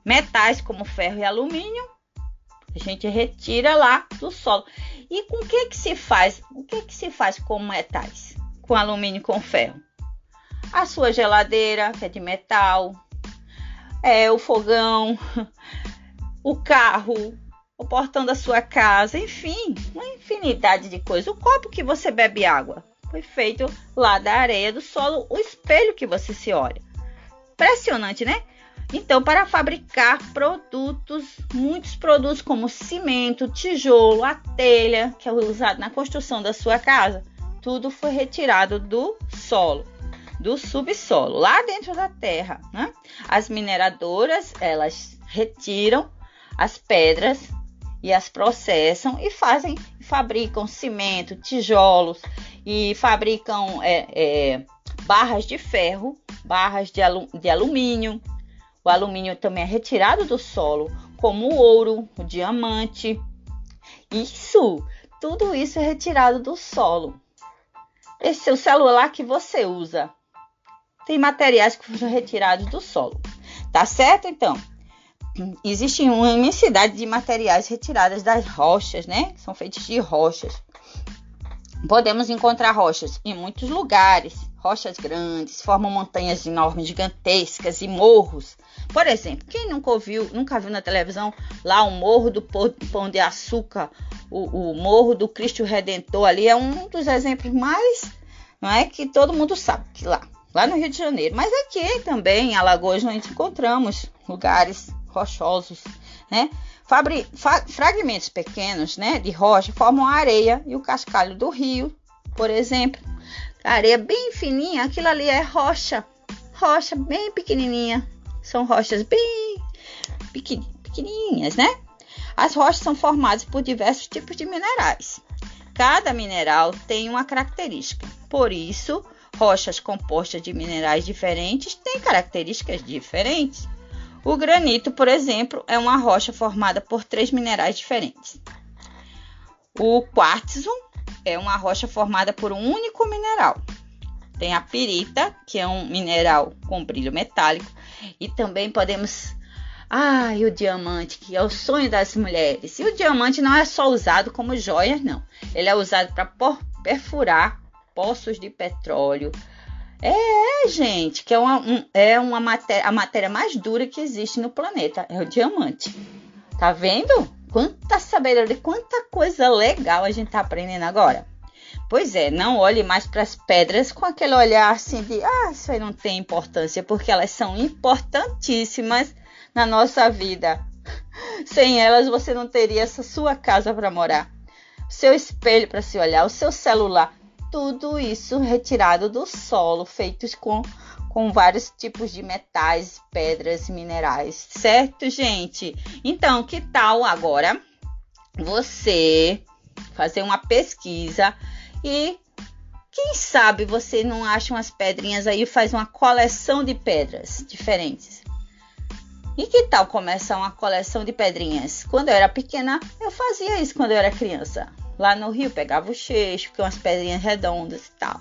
metais como ferro e alumínio, a gente retira lá do solo. E com o que que se faz? O que que se faz com metais? Com alumínio e com ferro? A sua geladeira, que é de metal, é o fogão, o carro, o portão da sua casa, enfim, uma infinidade de coisas. O copo que você bebe água foi feito lá da areia do solo, o espelho que você se olha. Impressionante, né? Então, para fabricar produtos, muitos produtos como cimento, tijolo, a telha, que é usado na construção da sua casa, tudo foi retirado do solo, do subsolo, lá dentro da terra. Né? As mineradoras, elas retiram as pedras e as processam e fazem, fabricam cimento, tijolos e fabricam é, é, barras de ferro, barras de, de alumínio, o alumínio também é retirado do solo, como o ouro, o diamante. Isso, tudo isso é retirado do solo. Esse o celular que você usa tem materiais que foram retirados do solo. Tá certo? Então, existe uma imensidade de materiais retirados das rochas, né? São feitos de rochas. Podemos encontrar rochas em muitos lugares. Rochas grandes formam montanhas enormes, gigantescas e morros por exemplo, quem nunca ouviu, nunca viu na televisão lá o Morro do Pão de Açúcar, o, o Morro do Cristo Redentor ali é um dos exemplos mais, não é que todo mundo sabe que lá, lá no Rio de Janeiro. Mas aqui também em Alagoas nós encontramos lugares rochosos, né? Fabri fa fragmentos pequenos, né, de rocha formam a areia e o cascalho do rio, por exemplo. A areia bem fininha, aquilo ali é rocha, rocha bem pequenininha, são rochas bem pequenininhas, né? As rochas são formadas por diversos tipos de minerais. Cada mineral tem uma característica. Por isso, rochas compostas de minerais diferentes têm características diferentes. O granito, por exemplo, é uma rocha formada por três minerais diferentes. O quartzo é uma rocha formada por um único mineral. Tem a pirita, que é um mineral com brilho metálico, e também podemos. Ah, e o diamante, que é o sonho das mulheres. E o diamante não é só usado como joia, não. Ele é usado para perfurar poços de petróleo. É, gente, que é uma, um, é uma matéria, a matéria mais dura que existe no planeta, é o diamante. Tá vendo? Quanta sabedoria, quanta coisa legal a gente tá aprendendo agora. Pois é, não olhe mais para as pedras com aquele olhar assim de, ah, isso aí não tem importância, porque elas são importantíssimas na nossa vida. Sem elas você não teria essa sua casa para morar, seu espelho para se olhar, o seu celular, tudo isso retirado do solo, feitos com com vários tipos de metais, pedras, minerais, certo, gente? Então, que tal agora você fazer uma pesquisa e quem sabe você não acha umas pedrinhas aí e faz uma coleção de pedras diferentes? E que tal começar uma coleção de pedrinhas? Quando eu era pequena, eu fazia isso quando eu era criança. Lá no Rio, pegava o cheixo, com umas pedrinhas redondas e tal.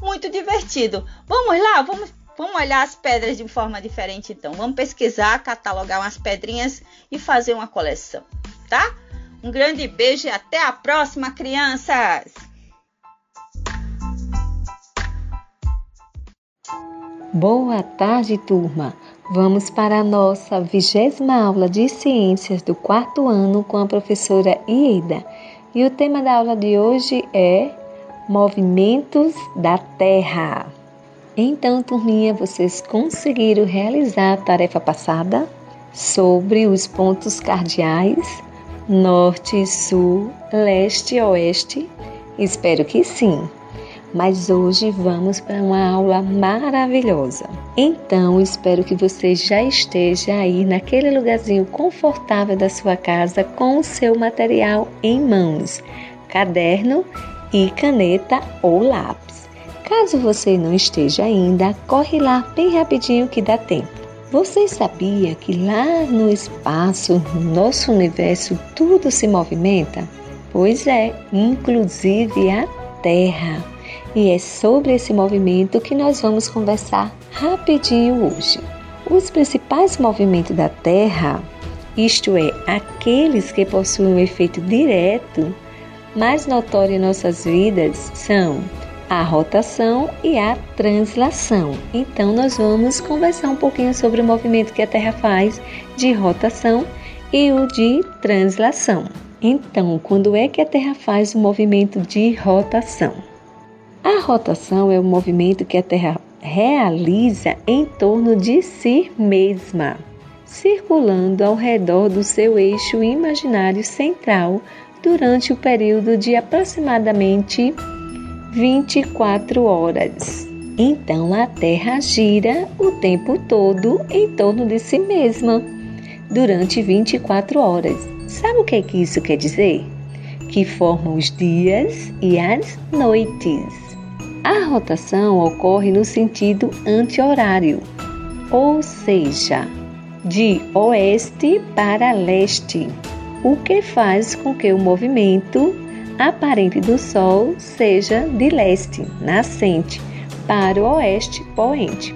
Muito divertido. Vamos lá, vamos, vamos olhar as pedras de forma diferente então. Vamos pesquisar, catalogar umas pedrinhas e fazer uma coleção, tá? Um grande beijo e até a próxima, crianças! Boa tarde, turma! Vamos para a nossa vigésima aula de ciências do quarto ano com a professora Ieda. E o tema da aula de hoje é Movimentos da Terra. Então, turminha, vocês conseguiram realizar a tarefa passada sobre os pontos cardeais norte, sul, leste e oeste? Espero que sim mas hoje vamos para uma aula maravilhosa. Então, espero que você já esteja aí naquele lugarzinho confortável da sua casa com o seu material em mãos, caderno e caneta ou lápis. Caso você não esteja ainda, corre lá bem rapidinho que dá tempo. Você sabia que lá no espaço, no nosso universo, tudo se movimenta? Pois é, inclusive a Terra. E é sobre esse movimento que nós vamos conversar rapidinho hoje. Os principais movimentos da Terra, isto é, aqueles que possuem um efeito direto, mais notório em nossas vidas, são a rotação e a translação. Então, nós vamos conversar um pouquinho sobre o movimento que a Terra faz de rotação e o de translação. Então, quando é que a Terra faz o movimento de rotação? A rotação é o movimento que a Terra realiza em torno de si mesma, circulando ao redor do seu eixo imaginário central durante o período de aproximadamente 24 horas. Então a Terra gira o tempo todo em torno de si mesma durante 24 horas. Sabe o que, é que isso quer dizer? Que forma os dias e as noites. A rotação ocorre no sentido anti-horário, ou seja, de oeste para leste, o que faz com que o movimento aparente do Sol seja de leste, nascente, para o oeste, poente.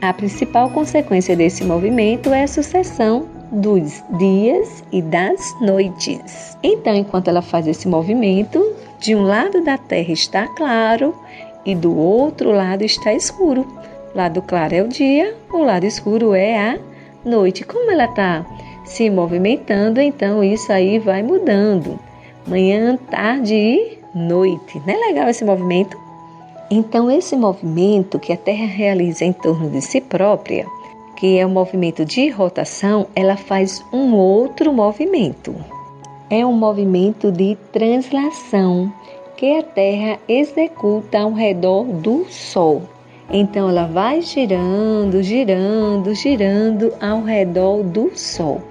A principal consequência desse movimento é a sucessão dos dias e das noites. Então, enquanto ela faz esse movimento, de um lado da Terra está claro e do outro lado está escuro. Lado claro é o dia, o lado escuro é a noite. Como ela está se movimentando, então isso aí vai mudando. Manhã, tarde e noite. Não é legal esse movimento? Então, esse movimento que a Terra realiza em torno de si própria, que é o movimento de rotação, ela faz um outro movimento. É um movimento de translação que a Terra executa ao redor do Sol. Então ela vai girando, girando, girando ao redor do Sol.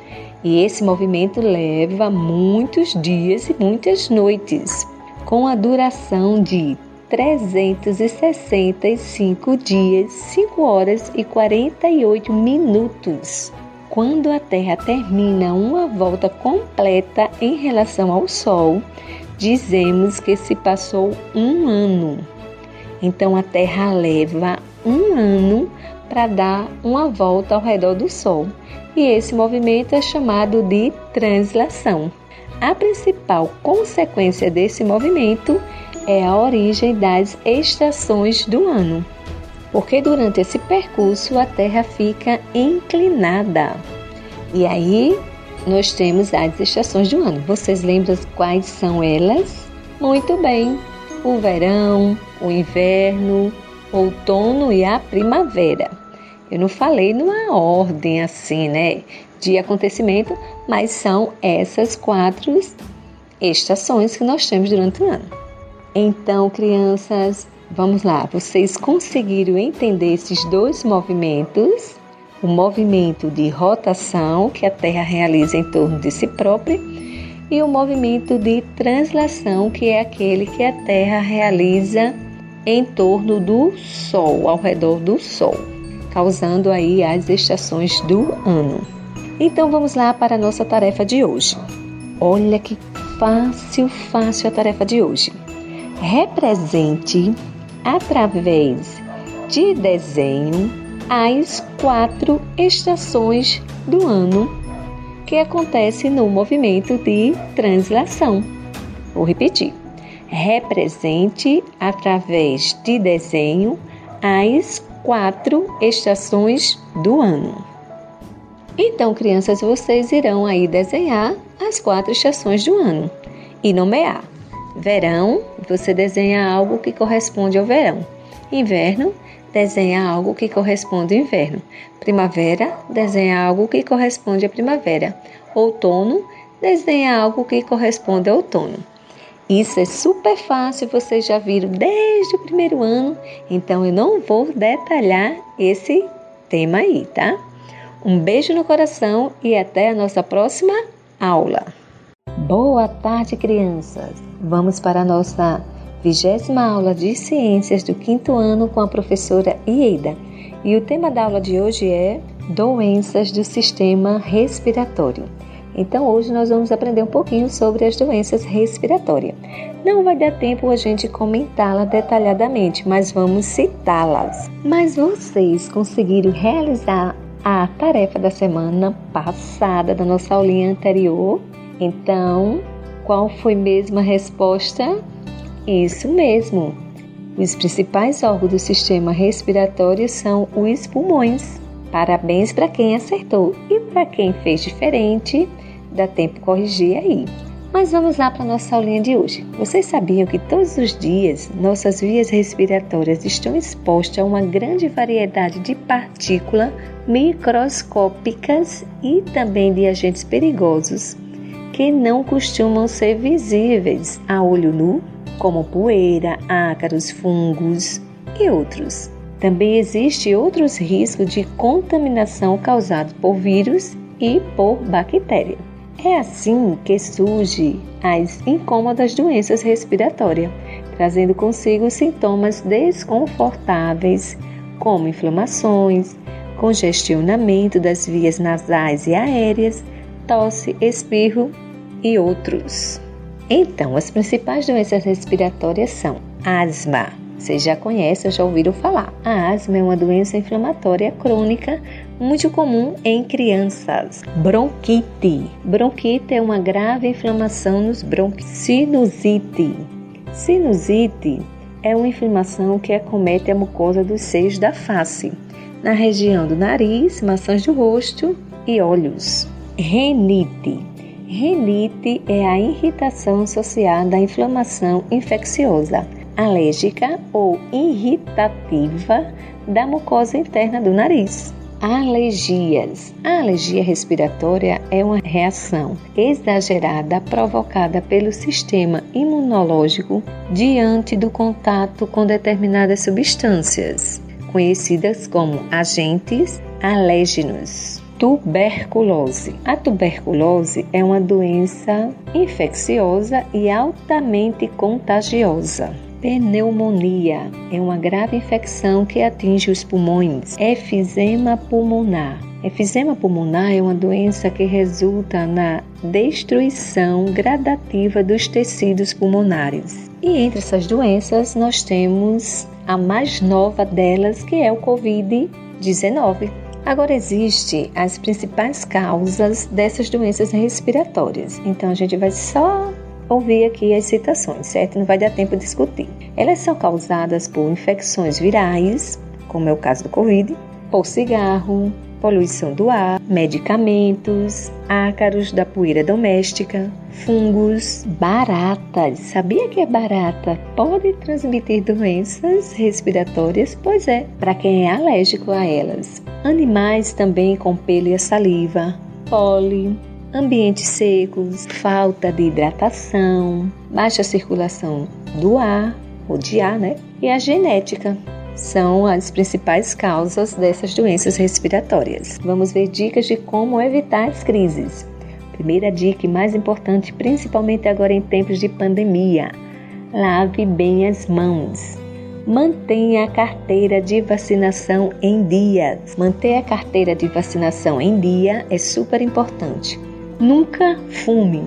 E esse movimento leva muitos dias e muitas noites, com a duração de 365 dias, 5 horas e 48 minutos. Quando a Terra termina uma volta completa em relação ao Sol, dizemos que se passou um ano. Então a Terra leva um ano para dar uma volta ao redor do Sol. E esse movimento é chamado de translação. A principal consequência desse movimento é a origem das estações do ano, porque durante esse percurso a Terra fica inclinada. E aí nós temos as estações do ano. Vocês lembram quais são elas? Muito bem: o verão, o inverno, o outono e a primavera. Eu não falei numa ordem assim, né, de acontecimento, mas são essas quatro estações que nós temos durante o ano. Então, crianças, vamos lá, vocês conseguiram entender esses dois movimentos? O movimento de rotação que a Terra realiza em torno de si própria e o movimento de translação, que é aquele que a Terra realiza em torno do Sol, ao redor do Sol, causando aí as estações do ano. Então vamos lá para a nossa tarefa de hoje. Olha que fácil, fácil a tarefa de hoje. Represente através de desenho as quatro estações do ano que acontece no movimento de translação. Vou repetir. Represente através de desenho as quatro estações do ano. Então, crianças, vocês irão aí desenhar as quatro estações do ano e nomear. Verão, você desenha algo que corresponde ao verão. Inverno, desenha algo que corresponde ao inverno. Primavera, desenha algo que corresponde à primavera. Outono, desenha algo que corresponde ao outono. Isso é super fácil, vocês já viram desde o primeiro ano, então eu não vou detalhar esse tema aí, tá? Um beijo no coração e até a nossa próxima aula. Boa tarde, crianças! Vamos para a nossa vigésima aula de ciências do quinto ano com a professora Ieda. E o tema da aula de hoje é doenças do sistema respiratório. Então hoje nós vamos aprender um pouquinho sobre as doenças respiratórias. Não vai dar tempo a gente comentá-la detalhadamente, mas vamos citá-las. Mas vocês conseguiram realizar a tarefa da semana passada, da nossa aulinha anterior? Então, qual foi mesmo a resposta? Isso mesmo. Os principais órgãos do sistema respiratório são os pulmões. Parabéns para quem acertou e para quem fez diferente, dá tempo corrigir aí. Mas vamos lá para a nossa aulinha de hoje. Vocês sabiam que todos os dias nossas vias respiratórias estão expostas a uma grande variedade de partículas microscópicas e também de agentes perigosos que não costumam ser visíveis a olho nu, como poeira, ácaros, fungos e outros. Também existem outros riscos de contaminação causados por vírus e por bactéria. É assim que surgem as incômodas doenças respiratórias, trazendo consigo sintomas desconfortáveis, como inflamações, congestionamento das vias nasais e aéreas, tosse, espirro e outros. Então, as principais doenças respiratórias são asma. Vocês já conhecem, já ouviram falar. A asma é uma doença inflamatória crônica muito comum em crianças. Bronquite. Bronquite é uma grave inflamação nos brônquios. Sinusite. Sinusite é uma inflamação que acomete a mucosa dos seios da face, na região do nariz, maçãs do rosto e olhos. Renite. Renite é a irritação associada à inflamação infecciosa, alérgica ou irritativa da mucosa interna do nariz. Alergias. A alergia respiratória é uma reação exagerada provocada pelo sistema imunológico diante do contato com determinadas substâncias, conhecidas como agentes alérgenos tuberculose. A tuberculose é uma doença infecciosa e altamente contagiosa. Pneumonia é uma grave infecção que atinge os pulmões. Efizema pulmonar. Efizema pulmonar é uma doença que resulta na destruição gradativa dos tecidos pulmonares. E entre essas doenças, nós temos a mais nova delas, que é o Covid-19. Agora existem as principais causas dessas doenças respiratórias. Então a gente vai só ouvir aqui as citações, certo? Não vai dar tempo de discutir. Elas são causadas por infecções virais, como é o caso do Covid, por cigarro, poluição do ar, medicamentos, ácaros da poeira doméstica, fungos, baratas. Sabia que a barata pode transmitir doenças respiratórias? Pois é, para quem é alérgico a elas. Animais também com pelo e saliva, pólen, ambientes secos, falta de hidratação, baixa circulação do ar, ou de ar, né? E a genética, são as principais causas dessas doenças respiratórias. Vamos ver dicas de como evitar as crises. Primeira dica e mais importante, principalmente agora em tempos de pandemia: lave bem as mãos. Mantenha a carteira de vacinação em dia. Manter a carteira de vacinação em dia é super importante. Nunca fume.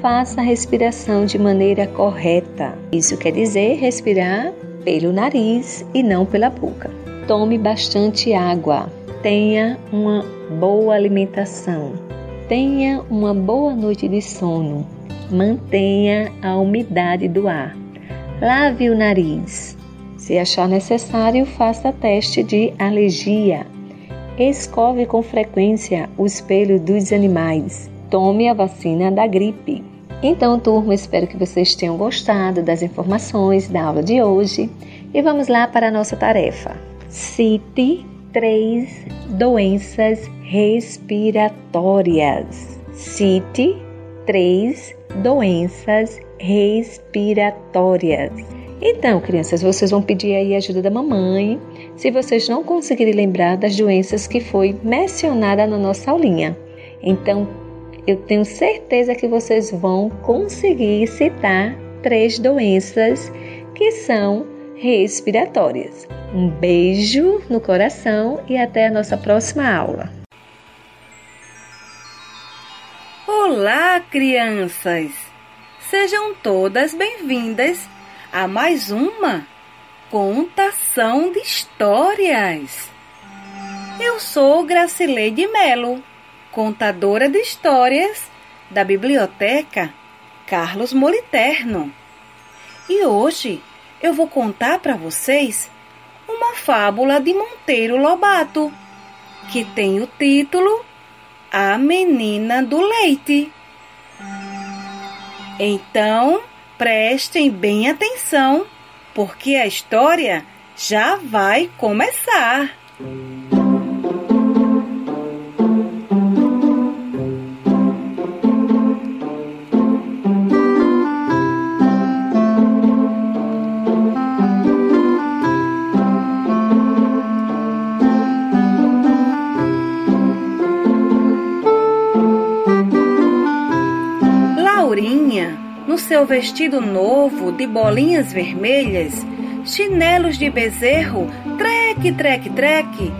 Faça a respiração de maneira correta. Isso quer dizer respirar pelo nariz e não pela boca. Tome bastante água. Tenha uma boa alimentação. Tenha uma boa noite de sono. Mantenha a umidade do ar. Lave o nariz. Se achar necessário, faça teste de alergia. Escove com frequência os pelos dos animais. Tome a vacina da gripe. Então, turma, espero que vocês tenham gostado das informações da aula de hoje e vamos lá para a nossa tarefa. Cite três doenças respiratórias. Cite três doenças respiratórias. Então, crianças, vocês vão pedir aí a ajuda da mamãe se vocês não conseguirem lembrar das doenças que foi mencionada na nossa aulinha. Então, eu tenho certeza que vocês vão conseguir citar três doenças que são respiratórias. Um beijo no coração e até a nossa próxima aula. Olá, crianças! Sejam todas bem-vindas a mais uma contação de histórias. Eu sou Gracileide Melo contadora de histórias da Biblioteca Carlos Moliterno. E hoje eu vou contar para vocês uma fábula de Monteiro Lobato, que tem o título A Menina do Leite. Então, prestem bem atenção, porque a história já vai começar. Seu vestido novo de bolinhas vermelhas, chinelos de bezerro, treque, treque, treque,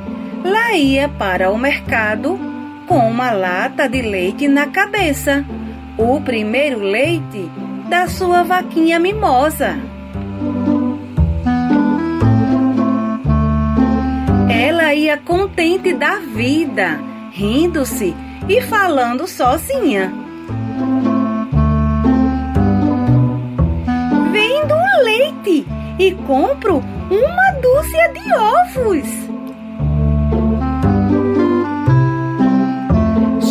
lá ia para o mercado com uma lata de leite na cabeça, o primeiro leite da sua vaquinha mimosa. Ela ia contente da vida, rindo-se e falando sozinha. E compro uma dúzia de ovos.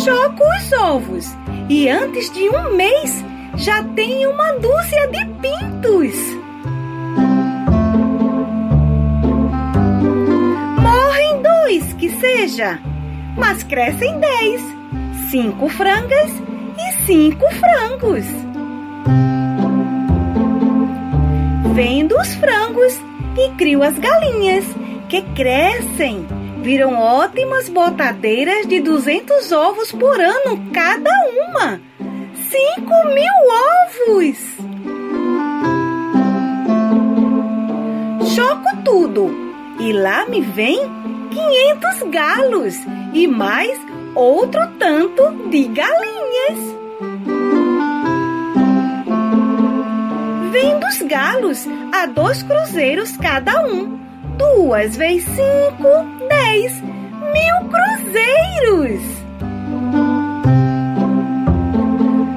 Choco os ovos e antes de um mês já tenho uma dúzia de pintos. Morrem dois, que seja, mas crescem dez, cinco frangas e cinco frangos. Vendo os frangos e crio as galinhas, que crescem, viram ótimas botadeiras de 200 ovos por ano cada uma. 5 mil ovos! Choco tudo e lá me vem 500 galos e mais outro tanto de galinhas. Dos galos a dois cruzeiros cada um. Duas vezes cinco, dez. Mil cruzeiros!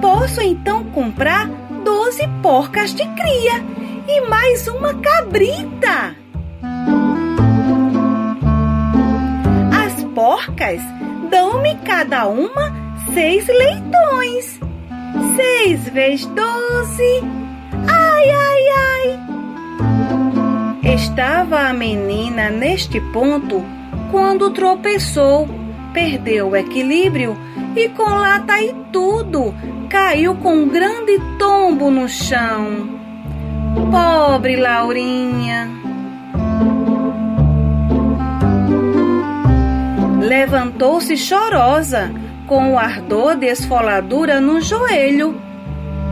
Posso então comprar doze porcas de cria e mais uma cabrita. As porcas dão-me cada uma seis leitões. Seis vezes doze. Ai, ai, ai. Estava a menina neste ponto quando tropeçou, perdeu o equilíbrio e com lata e tudo caiu com um grande tombo no chão. Pobre Laurinha. Levantou-se chorosa, com o ardor de esfoladura no joelho,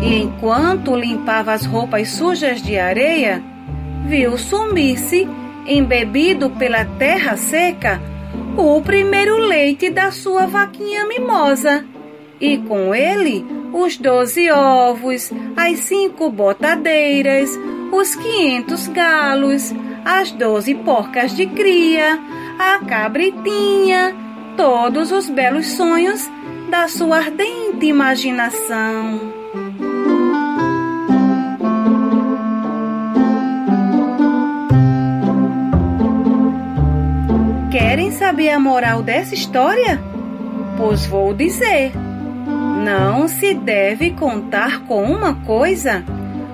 e enquanto limpava as roupas sujas de areia, viu sumir-se, embebido pela terra seca, o primeiro leite da sua vaquinha mimosa, e com ele os doze ovos, as cinco botadeiras, os quinhentos galos, as doze porcas de cria, a cabritinha, todos os belos sonhos da sua ardente imaginação. Querem saber a moral dessa história? Pois vou dizer. Não se deve contar com uma coisa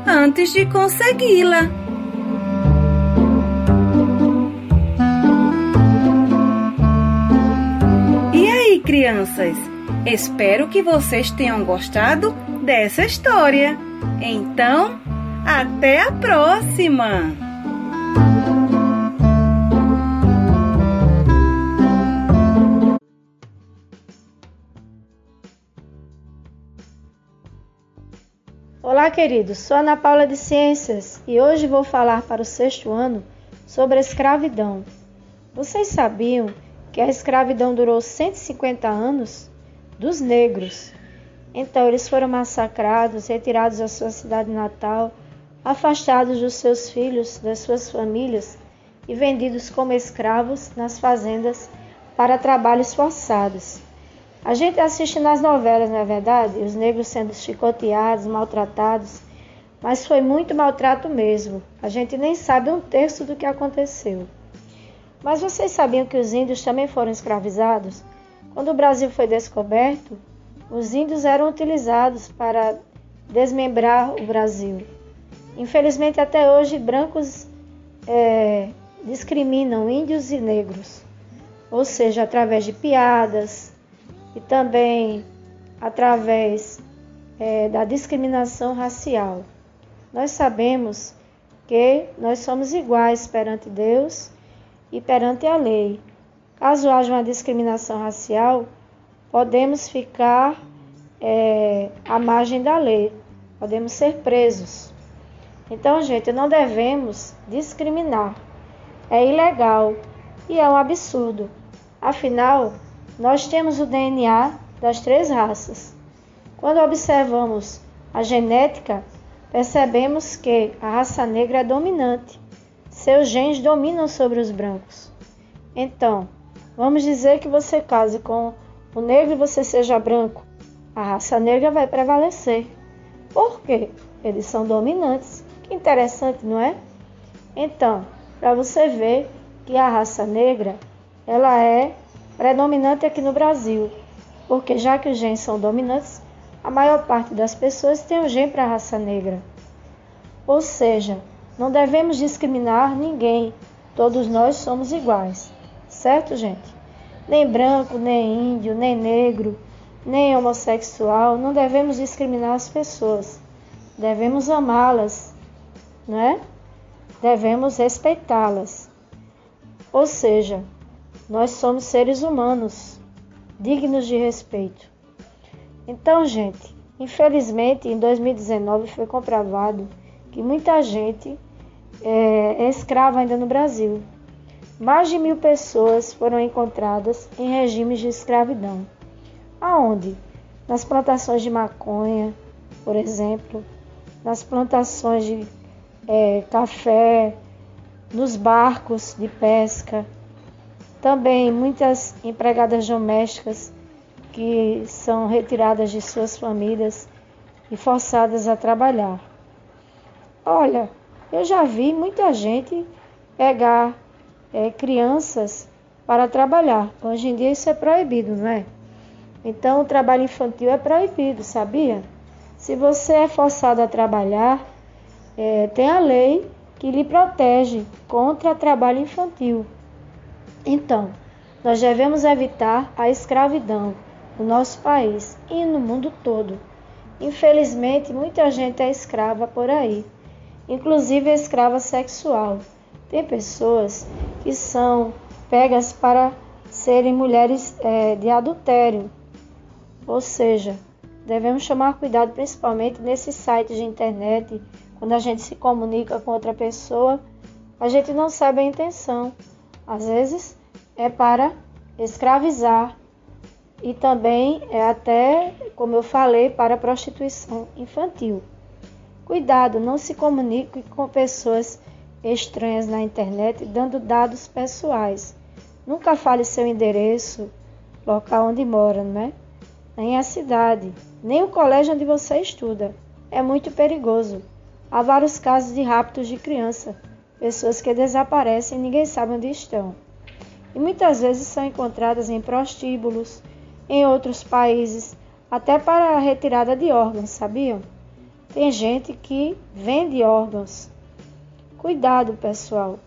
antes de consegui-la. E aí, crianças? Espero que vocês tenham gostado dessa história. Então, até a próxima! Olá, queridos. Sou Ana Paula de Ciências e hoje vou falar para o sexto ano sobre a escravidão. Vocês sabiam que a escravidão durou 150 anos? Dos negros. Então, eles foram massacrados, retirados da sua cidade natal, afastados dos seus filhos, das suas famílias e vendidos como escravos nas fazendas para trabalhos forçados. A gente assiste nas novelas, não é verdade? Os negros sendo chicoteados, maltratados, mas foi muito maltrato mesmo. A gente nem sabe um terço do que aconteceu. Mas vocês sabiam que os índios também foram escravizados? Quando o Brasil foi descoberto, os índios eram utilizados para desmembrar o Brasil. Infelizmente, até hoje, brancos é, discriminam índios e negros, ou seja, através de piadas, e também através é, da discriminação racial. Nós sabemos que nós somos iguais perante Deus e perante a lei. Caso haja uma discriminação racial, podemos ficar é, à margem da lei, podemos ser presos. Então, gente, não devemos discriminar. É ilegal e é um absurdo. Afinal, nós temos o DNA das três raças. Quando observamos a genética, percebemos que a raça negra é dominante. Seus genes dominam sobre os brancos. Então, vamos dizer que você case com o negro e você seja branco. A raça negra vai prevalecer. Por quê? Eles são dominantes. Que interessante, não é? Então, para você ver que a raça negra, ela é predominante aqui no Brasil, porque já que os genes são dominantes, a maior parte das pessoas tem o um gene para a raça negra. Ou seja, não devemos discriminar ninguém, todos nós somos iguais, certo, gente? Nem branco, nem índio, nem negro, nem homossexual, não devemos discriminar as pessoas. Devemos amá-las, não é? Devemos respeitá-las. Ou seja, nós somos seres humanos, dignos de respeito. Então, gente, infelizmente em 2019 foi comprovado que muita gente é, é escrava ainda no Brasil. Mais de mil pessoas foram encontradas em regimes de escravidão. Aonde? Nas plantações de maconha, por exemplo, nas plantações de é, café, nos barcos de pesca, também muitas empregadas domésticas que são retiradas de suas famílias e forçadas a trabalhar. Olha, eu já vi muita gente pegar é, crianças para trabalhar. Hoje em dia isso é proibido, não é? Então o trabalho infantil é proibido, sabia? Se você é forçado a trabalhar, é, tem a lei que lhe protege contra trabalho infantil. Então, nós devemos evitar a escravidão no nosso país e no mundo todo. Infelizmente, muita gente é escrava por aí, inclusive escrava sexual. Tem pessoas que são pegas para serem mulheres é, de adultério, ou seja, devemos chamar cuidado principalmente nesses sites de internet, quando a gente se comunica com outra pessoa, a gente não sabe a intenção. Às vezes é para escravizar e também é até, como eu falei, para prostituição infantil. Cuidado, não se comunique com pessoas estranhas na internet dando dados pessoais. Nunca fale seu endereço, local onde mora, não é? Nem a cidade, nem o colégio onde você estuda. É muito perigoso. Há vários casos de raptos de criança, pessoas que desaparecem e ninguém sabe onde estão. E muitas vezes são encontradas em prostíbulos, em outros países, até para a retirada de órgãos, sabiam? Tem gente que vende órgãos. Cuidado, pessoal.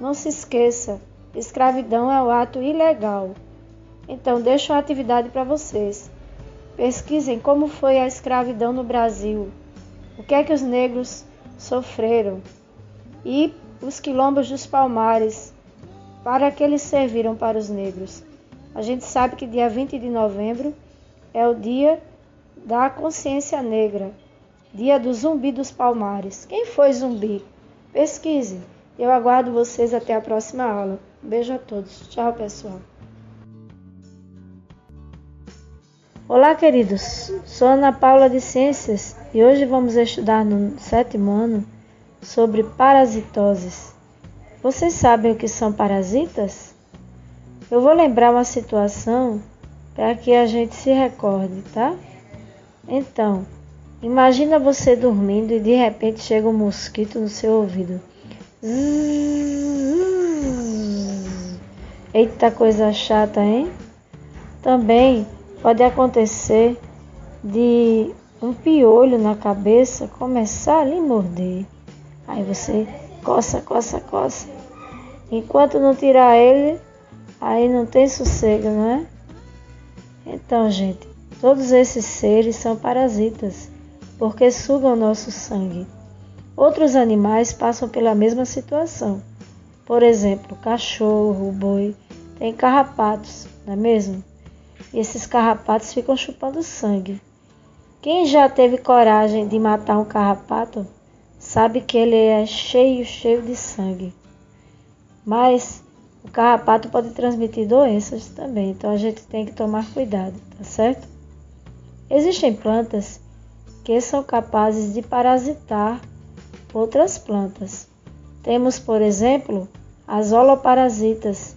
Não se esqueça, escravidão é um ato ilegal. Então, deixo uma atividade para vocês. Pesquisem como foi a escravidão no Brasil, o que é que os negros sofreram e os quilombos dos palmares, para que eles serviram para os negros. A gente sabe que dia 20 de novembro é o dia da consciência negra, dia do zumbi dos palmares. Quem foi zumbi? Pesquise. Eu aguardo vocês até a próxima aula. Um beijo a todos. Tchau, pessoal. Olá, queridos. Sou Ana Paula de Ciências e hoje vamos estudar no sétimo ano sobre parasitoses. Vocês sabem o que são parasitas? Eu vou lembrar uma situação para que a gente se recorde, tá? Então, imagina você dormindo e de repente chega um mosquito no seu ouvido. Eita coisa chata, hein? Também pode acontecer de um piolho na cabeça começar a lhe morder. Aí você coça, coça, coça. Enquanto não tirar ele, aí não tem sossego, não é? Então, gente, todos esses seres são parasitas, porque sugam nosso sangue. Outros animais passam pela mesma situação. Por exemplo, cachorro, boi, tem carrapatos, não é mesmo? E esses carrapatos ficam chupando sangue. Quem já teve coragem de matar um carrapato sabe que ele é cheio, cheio de sangue. Mas o carrapato pode transmitir doenças também, então a gente tem que tomar cuidado, tá certo? Existem plantas que são capazes de parasitar outras plantas. Temos, por exemplo, as holoparasitas,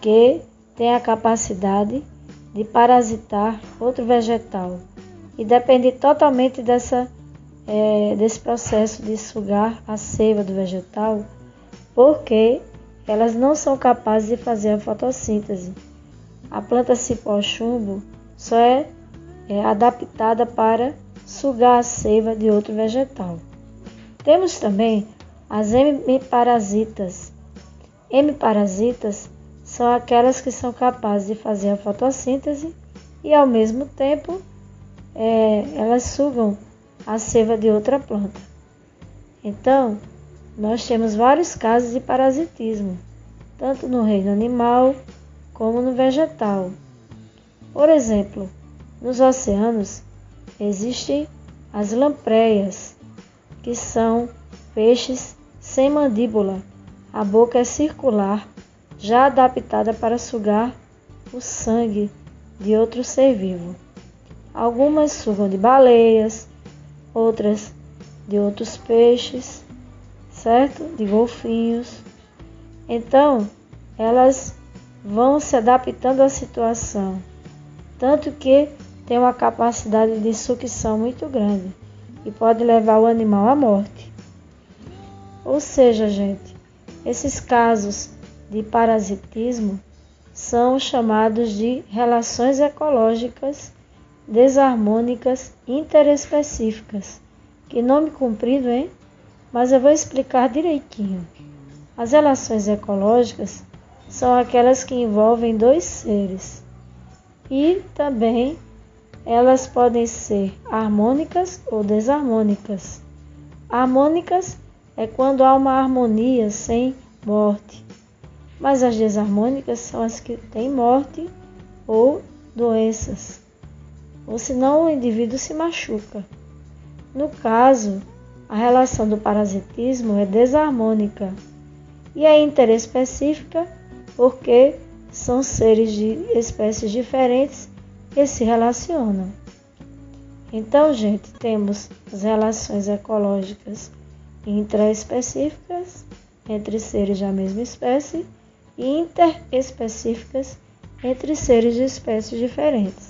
que têm a capacidade de parasitar outro vegetal e depende totalmente dessa, é, desse processo de sugar a seiva do vegetal, porque elas não são capazes de fazer a fotossíntese. A planta cipó-chumbo só é, é adaptada para sugar a seiva de outro vegetal. Temos também as hemiparasitas. Hemiparasitas são aquelas que são capazes de fazer a fotossíntese e, ao mesmo tempo, é, elas sugam a seiva de outra planta. Então, nós temos vários casos de parasitismo, tanto no reino animal como no vegetal. Por exemplo, nos oceanos existem as lampreias, que são peixes sem mandíbula. A boca é circular, já adaptada para sugar o sangue de outro ser vivo. Algumas sugam de baleias, outras de outros peixes certo? De golfinhos. Então, elas vão se adaptando à situação, tanto que tem uma capacidade de sucção muito grande e pode levar o animal à morte. Ou seja, gente, esses casos de parasitismo são chamados de relações ecológicas desarmônicas interespecíficas. Que nome comprido, hein? Mas eu vou explicar direitinho. As relações ecológicas são aquelas que envolvem dois seres e também elas podem ser harmônicas ou desarmônicas. Harmônicas é quando há uma harmonia sem morte, mas as desarmônicas são as que têm morte ou doenças, ou senão o indivíduo se machuca. No caso, a relação do parasitismo é desarmônica e é interespecífica porque são seres de espécies diferentes que se relacionam. Então, gente, temos as relações ecológicas intraespecíficas entre seres da mesma espécie e interespecíficas entre seres de espécies diferentes.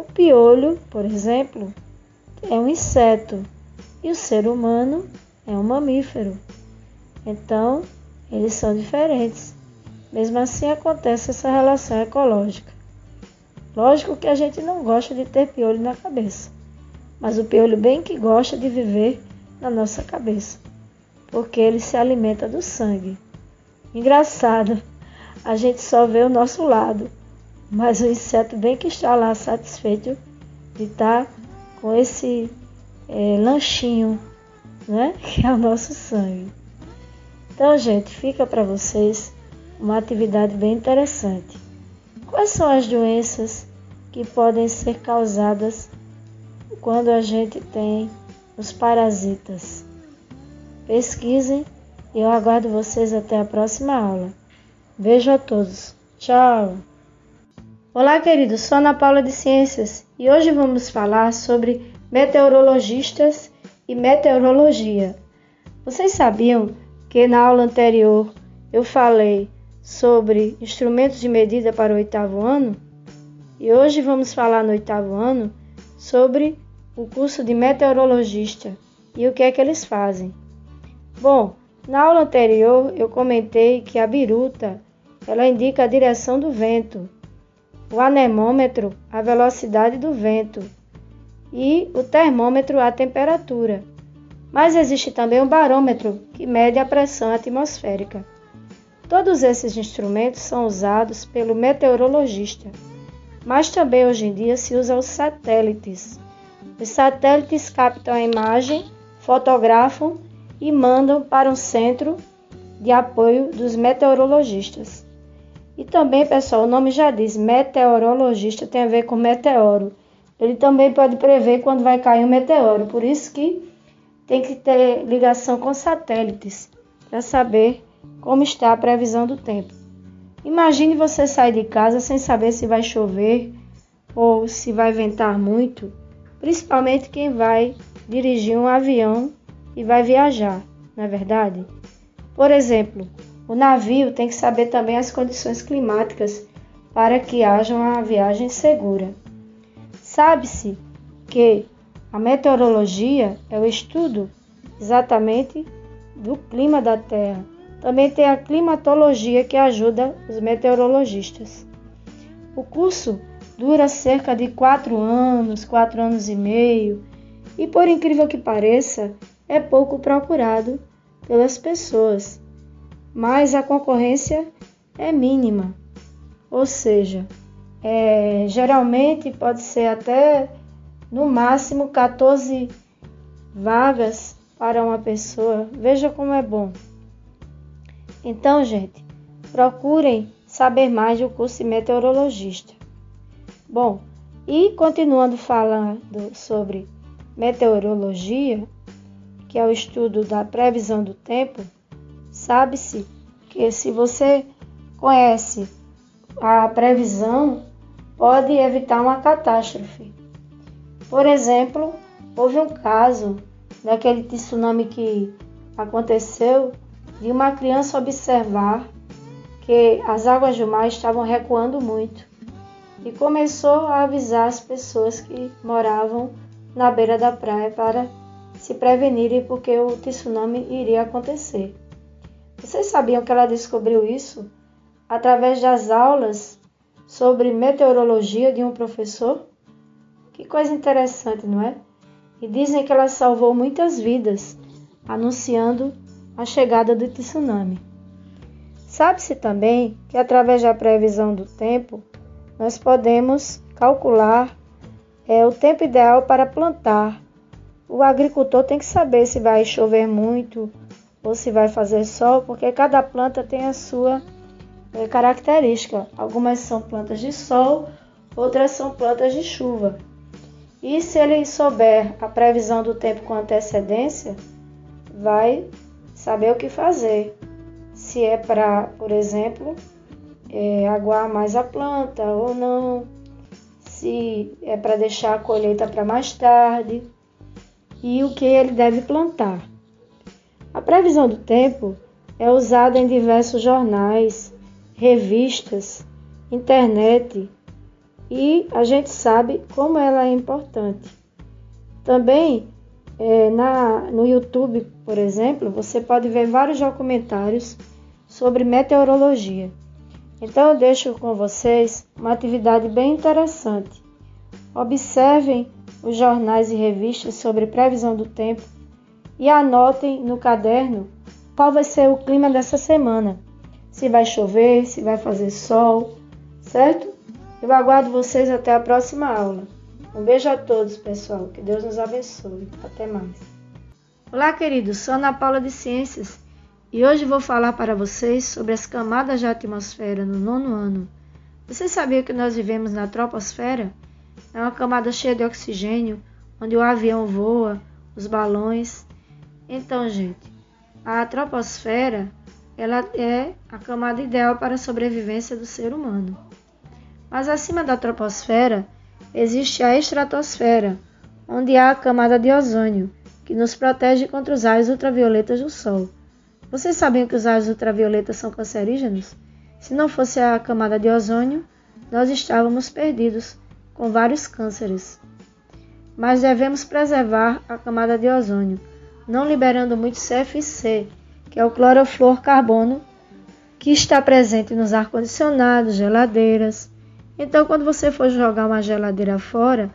O piolho, por exemplo, é um inseto e o ser humano é um mamífero. Então, eles são diferentes. Mesmo assim, acontece essa relação ecológica. Lógico que a gente não gosta de ter piolho na cabeça, mas o piolho bem que gosta de viver na nossa cabeça, porque ele se alimenta do sangue. Engraçado, a gente só vê o nosso lado, mas o inseto bem que está lá satisfeito de estar com esse é, lanchinho, né? Que é o nosso sangue. Então, gente, fica para vocês uma atividade bem interessante. Quais são as doenças que podem ser causadas quando a gente tem os parasitas? Pesquisem e eu aguardo vocês até a próxima aula. Beijo a todos. Tchau! Olá, queridos. Sou Ana Paula de Ciências e hoje vamos falar sobre meteorologistas e meteorologia. Vocês sabiam que na aula anterior eu falei sobre instrumentos de medida para o oitavo ano e hoje vamos falar no oitavo ano sobre o curso de meteorologista e o que é que eles fazem. Bom, na aula anterior eu comentei que a biruta ela indica a direção do vento, o anemômetro a velocidade do vento e o termômetro a temperatura. Mas existe também um barômetro que mede a pressão atmosférica. Todos esses instrumentos são usados pelo meteorologista, mas também hoje em dia se usa os satélites. Os satélites captam a imagem, fotografam e mandam para um centro de apoio dos meteorologistas. E também, pessoal, o nome já diz, meteorologista tem a ver com meteoro. Ele também pode prever quando vai cair um meteoro, por isso que tem que ter ligação com satélites para saber como está a previsão do tempo. Imagine você sair de casa sem saber se vai chover ou se vai ventar muito, principalmente quem vai dirigir um avião e vai viajar, não é verdade? Por exemplo, o navio tem que saber também as condições climáticas para que haja uma viagem segura. Sabe-se que a meteorologia é o estudo exatamente do clima da Terra também tem a climatologia que ajuda os meteorologistas. O curso dura cerca de quatro anos, quatro anos e meio, e por incrível que pareça, é pouco procurado pelas pessoas, mas a concorrência é mínima, ou seja, é, geralmente pode ser até no máximo 14 vagas para uma pessoa. Veja como é bom. Então, gente, procurem saber mais do curso de meteorologista. Bom, e continuando falando sobre meteorologia, que é o estudo da previsão do tempo, sabe-se que se você conhece a previsão, pode evitar uma catástrofe. Por exemplo, houve um caso daquele tsunami que aconteceu de uma criança observar que as águas do mar estavam recuando muito e começou a avisar as pessoas que moravam na beira da praia para se prevenirem porque o tsunami iria acontecer. Vocês sabiam que ela descobriu isso através das aulas sobre meteorologia de um professor? Que coisa interessante, não é? E dizem que ela salvou muitas vidas, anunciando a chegada do tsunami. Sabe-se também que através da previsão do tempo, nós podemos calcular é, o tempo ideal para plantar. O agricultor tem que saber se vai chover muito ou se vai fazer sol, porque cada planta tem a sua é, característica. Algumas são plantas de sol, outras são plantas de chuva. E se ele souber a previsão do tempo com antecedência, vai saber o que fazer. Se é para, por exemplo, é, aguar mais a planta ou não, se é para deixar a colheita para mais tarde e o que ele deve plantar. A previsão do tempo é usada em diversos jornais, revistas, internet e a gente sabe como ela é importante. Também é, na, no YouTube, por exemplo, você pode ver vários documentários sobre meteorologia. Então eu deixo com vocês uma atividade bem interessante. Observem os jornais e revistas sobre previsão do tempo e anotem no caderno qual vai ser o clima dessa semana se vai chover, se vai fazer sol, certo? Eu aguardo vocês até a próxima aula. Um beijo a todos, pessoal. Que Deus nos abençoe. Até mais. Olá, queridos. Sou Ana Paula de Ciências e hoje vou falar para vocês sobre as camadas da atmosfera no nono ano. Você sabia que nós vivemos na troposfera? É uma camada cheia de oxigênio, onde o avião voa, os balões. Então, gente, a troposfera ela é a camada ideal para a sobrevivência do ser humano. Mas acima da troposfera existe a estratosfera, onde há a camada de ozônio, que nos protege contra os raios ultravioletas do Sol. Vocês sabiam que os raios ultravioletas são cancerígenos? Se não fosse a camada de ozônio, nós estávamos perdidos, com vários cânceres. Mas devemos preservar a camada de ozônio, não liberando muito CFC, que é o clorofluorcarbono, que está presente nos ar-condicionados, geladeiras. Então, quando você for jogar uma geladeira fora,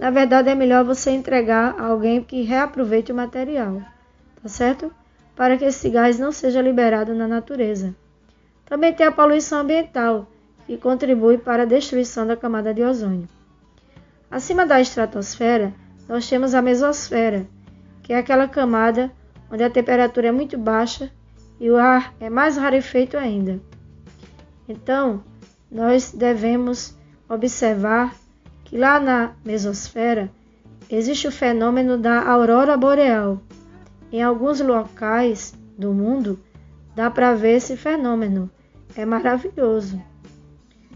na verdade é melhor você entregar a alguém que reaproveite o material, tá certo? Para que esse gás não seja liberado na natureza. Também tem a poluição ambiental, que contribui para a destruição da camada de ozônio. Acima da estratosfera, nós temos a mesosfera, que é aquela camada onde a temperatura é muito baixa e o ar é mais rarefeito ainda. Então, nós devemos observar que lá na mesosfera existe o fenômeno da aurora boreal. Em alguns locais do mundo dá para ver esse fenômeno. É maravilhoso.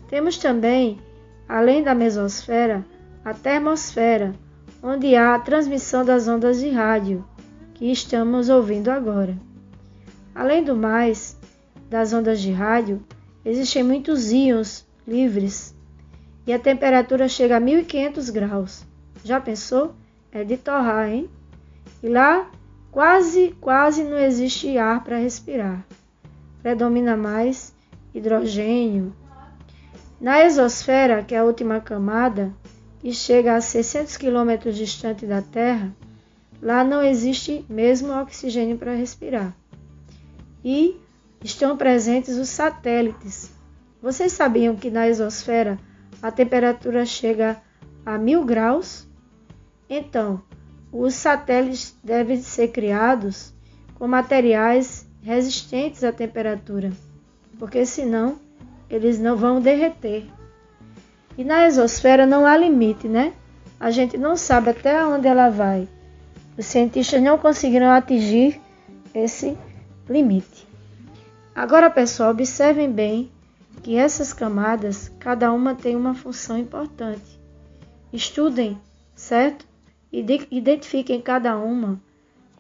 Temos também, além da mesosfera, a termosfera, onde há a transmissão das ondas de rádio que estamos ouvindo agora. Além do mais, das ondas de rádio, existem muitos íons livres e a temperatura chega a 1500 graus. Já pensou? É de torrar, hein? E lá quase, quase não existe ar para respirar. Predomina mais hidrogênio. Na exosfera, que é a última camada, que chega a 600 km distante da Terra, Lá não existe mesmo oxigênio para respirar. E estão presentes os satélites. Vocês sabiam que na exosfera a temperatura chega a mil graus? Então, os satélites devem ser criados com materiais resistentes à temperatura, porque senão eles não vão derreter. E na exosfera não há limite, né? A gente não sabe até onde ela vai. Os cientistas não conseguiram atingir esse limite. Agora, pessoal, observem bem que essas camadas, cada uma tem uma função importante. Estudem, certo? Identifiquem cada uma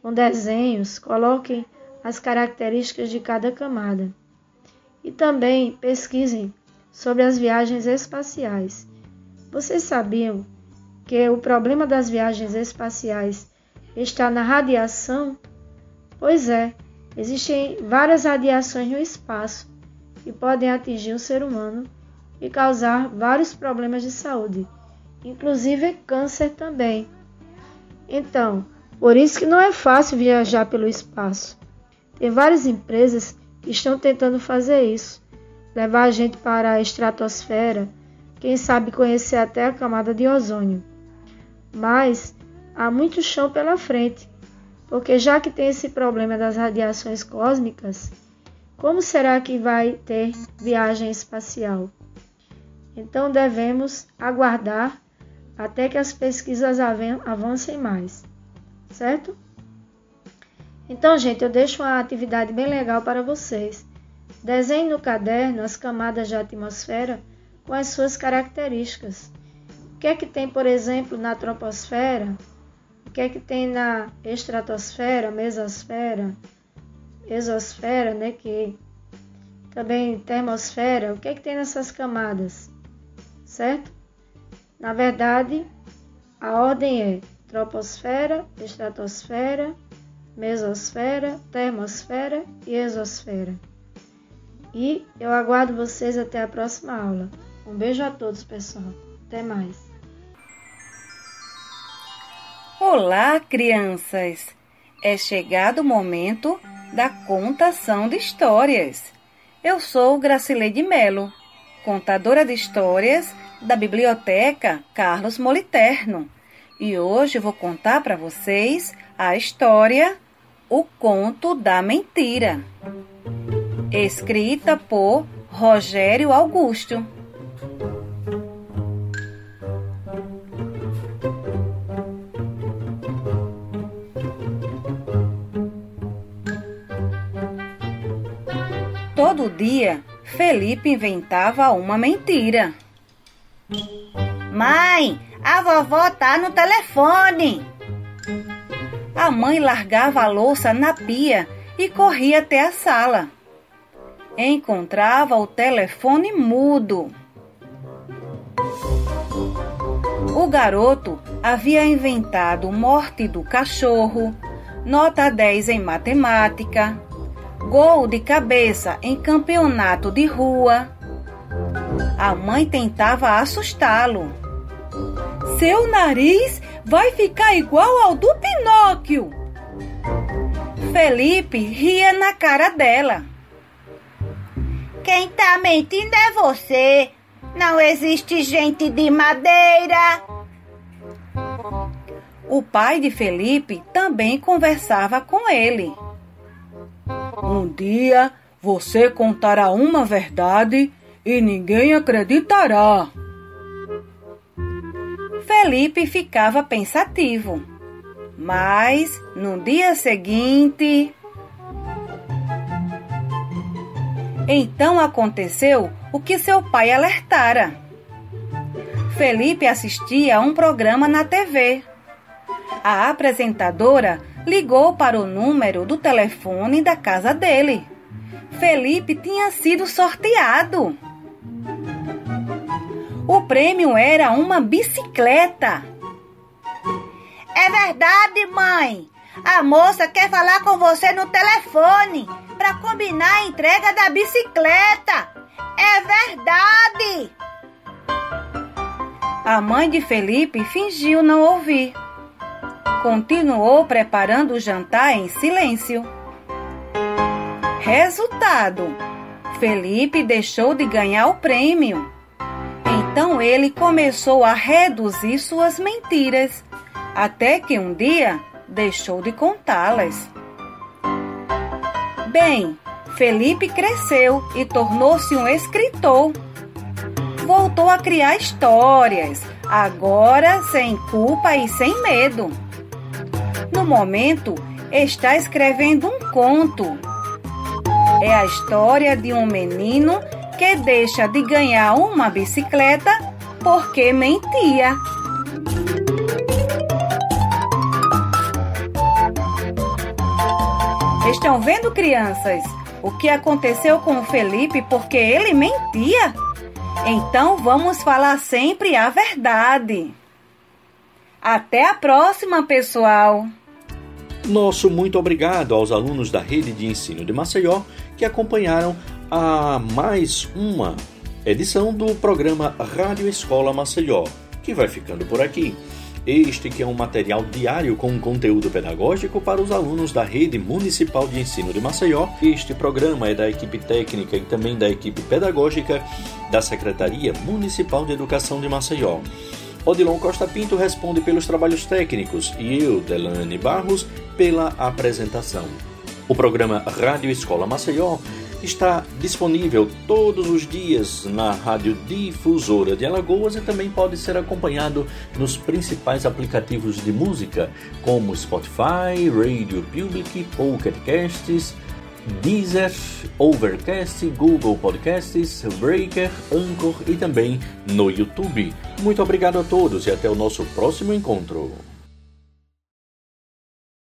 com desenhos, coloquem as características de cada camada. E também pesquisem sobre as viagens espaciais. Vocês sabiam que o problema das viagens espaciais está na radiação? Pois é, existem várias radiações no espaço que podem atingir o ser humano e causar vários problemas de saúde, inclusive câncer também. Então, por isso que não é fácil viajar pelo espaço. Tem várias empresas que estão tentando fazer isso, levar a gente para a estratosfera, quem sabe conhecer até a camada de ozônio. Mas há muito chão pela frente, porque já que tem esse problema das radiações cósmicas, como será que vai ter viagem espacial? Então devemos aguardar até que as pesquisas avancem mais, certo? Então, gente, eu deixo uma atividade bem legal para vocês. Desenhe no caderno as camadas da atmosfera com as suas características. O que é que tem, por exemplo, na troposfera? O que é que tem na estratosfera, mesosfera, exosfera, né, que também termosfera? O que é que tem nessas camadas? certo? Na verdade, a ordem é troposfera, estratosfera, mesosfera, termosfera e exosfera. E eu aguardo vocês até a próxima aula. Um beijo a todos, pessoal. Até mais. Olá, crianças! É chegado o momento da contação de histórias. Eu sou Gracileide Melo, contadora de histórias da Biblioteca Carlos Moliterno. E hoje vou contar para vocês a história O Conto da Mentira, escrita por Rogério Augusto. Todo dia, Felipe inventava uma mentira. Mãe, a vovó tá no telefone. A mãe largava a louça na pia e corria até a sala. Encontrava o telefone mudo. O garoto havia inventado morte do cachorro, nota 10 em matemática, gol de cabeça em campeonato de rua, a mãe tentava assustá-lo. Seu nariz vai ficar igual ao do Pinóquio. Felipe ria na cara dela. Quem tá mentindo é você. Não existe gente de madeira. O pai de Felipe também conversava com ele. Um dia você contará uma verdade e ninguém acreditará. Felipe ficava pensativo, mas no dia seguinte. Então aconteceu o que seu pai alertara. Felipe assistia a um programa na TV. A apresentadora ligou para o número do telefone da casa dele. Felipe tinha sido sorteado. O prêmio era uma bicicleta. É verdade, mãe. A moça quer falar com você no telefone para combinar a entrega da bicicleta. É verdade. A mãe de Felipe fingiu não ouvir. Continuou preparando o jantar em silêncio. Resultado: Felipe deixou de ganhar o prêmio. Então ele começou a reduzir suas mentiras, até que um dia deixou de contá-las. Bem, Felipe cresceu e tornou-se um escritor. Voltou a criar histórias, agora sem culpa e sem medo. No momento, está escrevendo um conto é a história de um menino que deixa de ganhar uma bicicleta porque mentia. Estão vendo, crianças, o que aconteceu com o Felipe porque ele mentia? Então vamos falar sempre a verdade. Até a próxima, pessoal! Nosso muito obrigado aos alunos da Rede de Ensino de Maceió que acompanharam a mais uma edição do programa Rádio Escola Maceió, que vai ficando por aqui. Este que é um material diário com conteúdo pedagógico para os alunos da Rede Municipal de Ensino de Maceió. Este programa é da equipe técnica e também da equipe pedagógica da Secretaria Municipal de Educação de Maceió. Odilon Costa Pinto responde pelos trabalhos técnicos e eu, Delane Barros, pela apresentação. O programa Rádio Escola Maceió está disponível todos os dias na Rádio Difusora de Alagoas e também pode ser acompanhado nos principais aplicativos de música, como Spotify, Radio Public, Pocket Casts, Deezer, Overcast, Google Podcasts, Breaker, Anchor e também no YouTube. Muito obrigado a todos e até o nosso próximo encontro.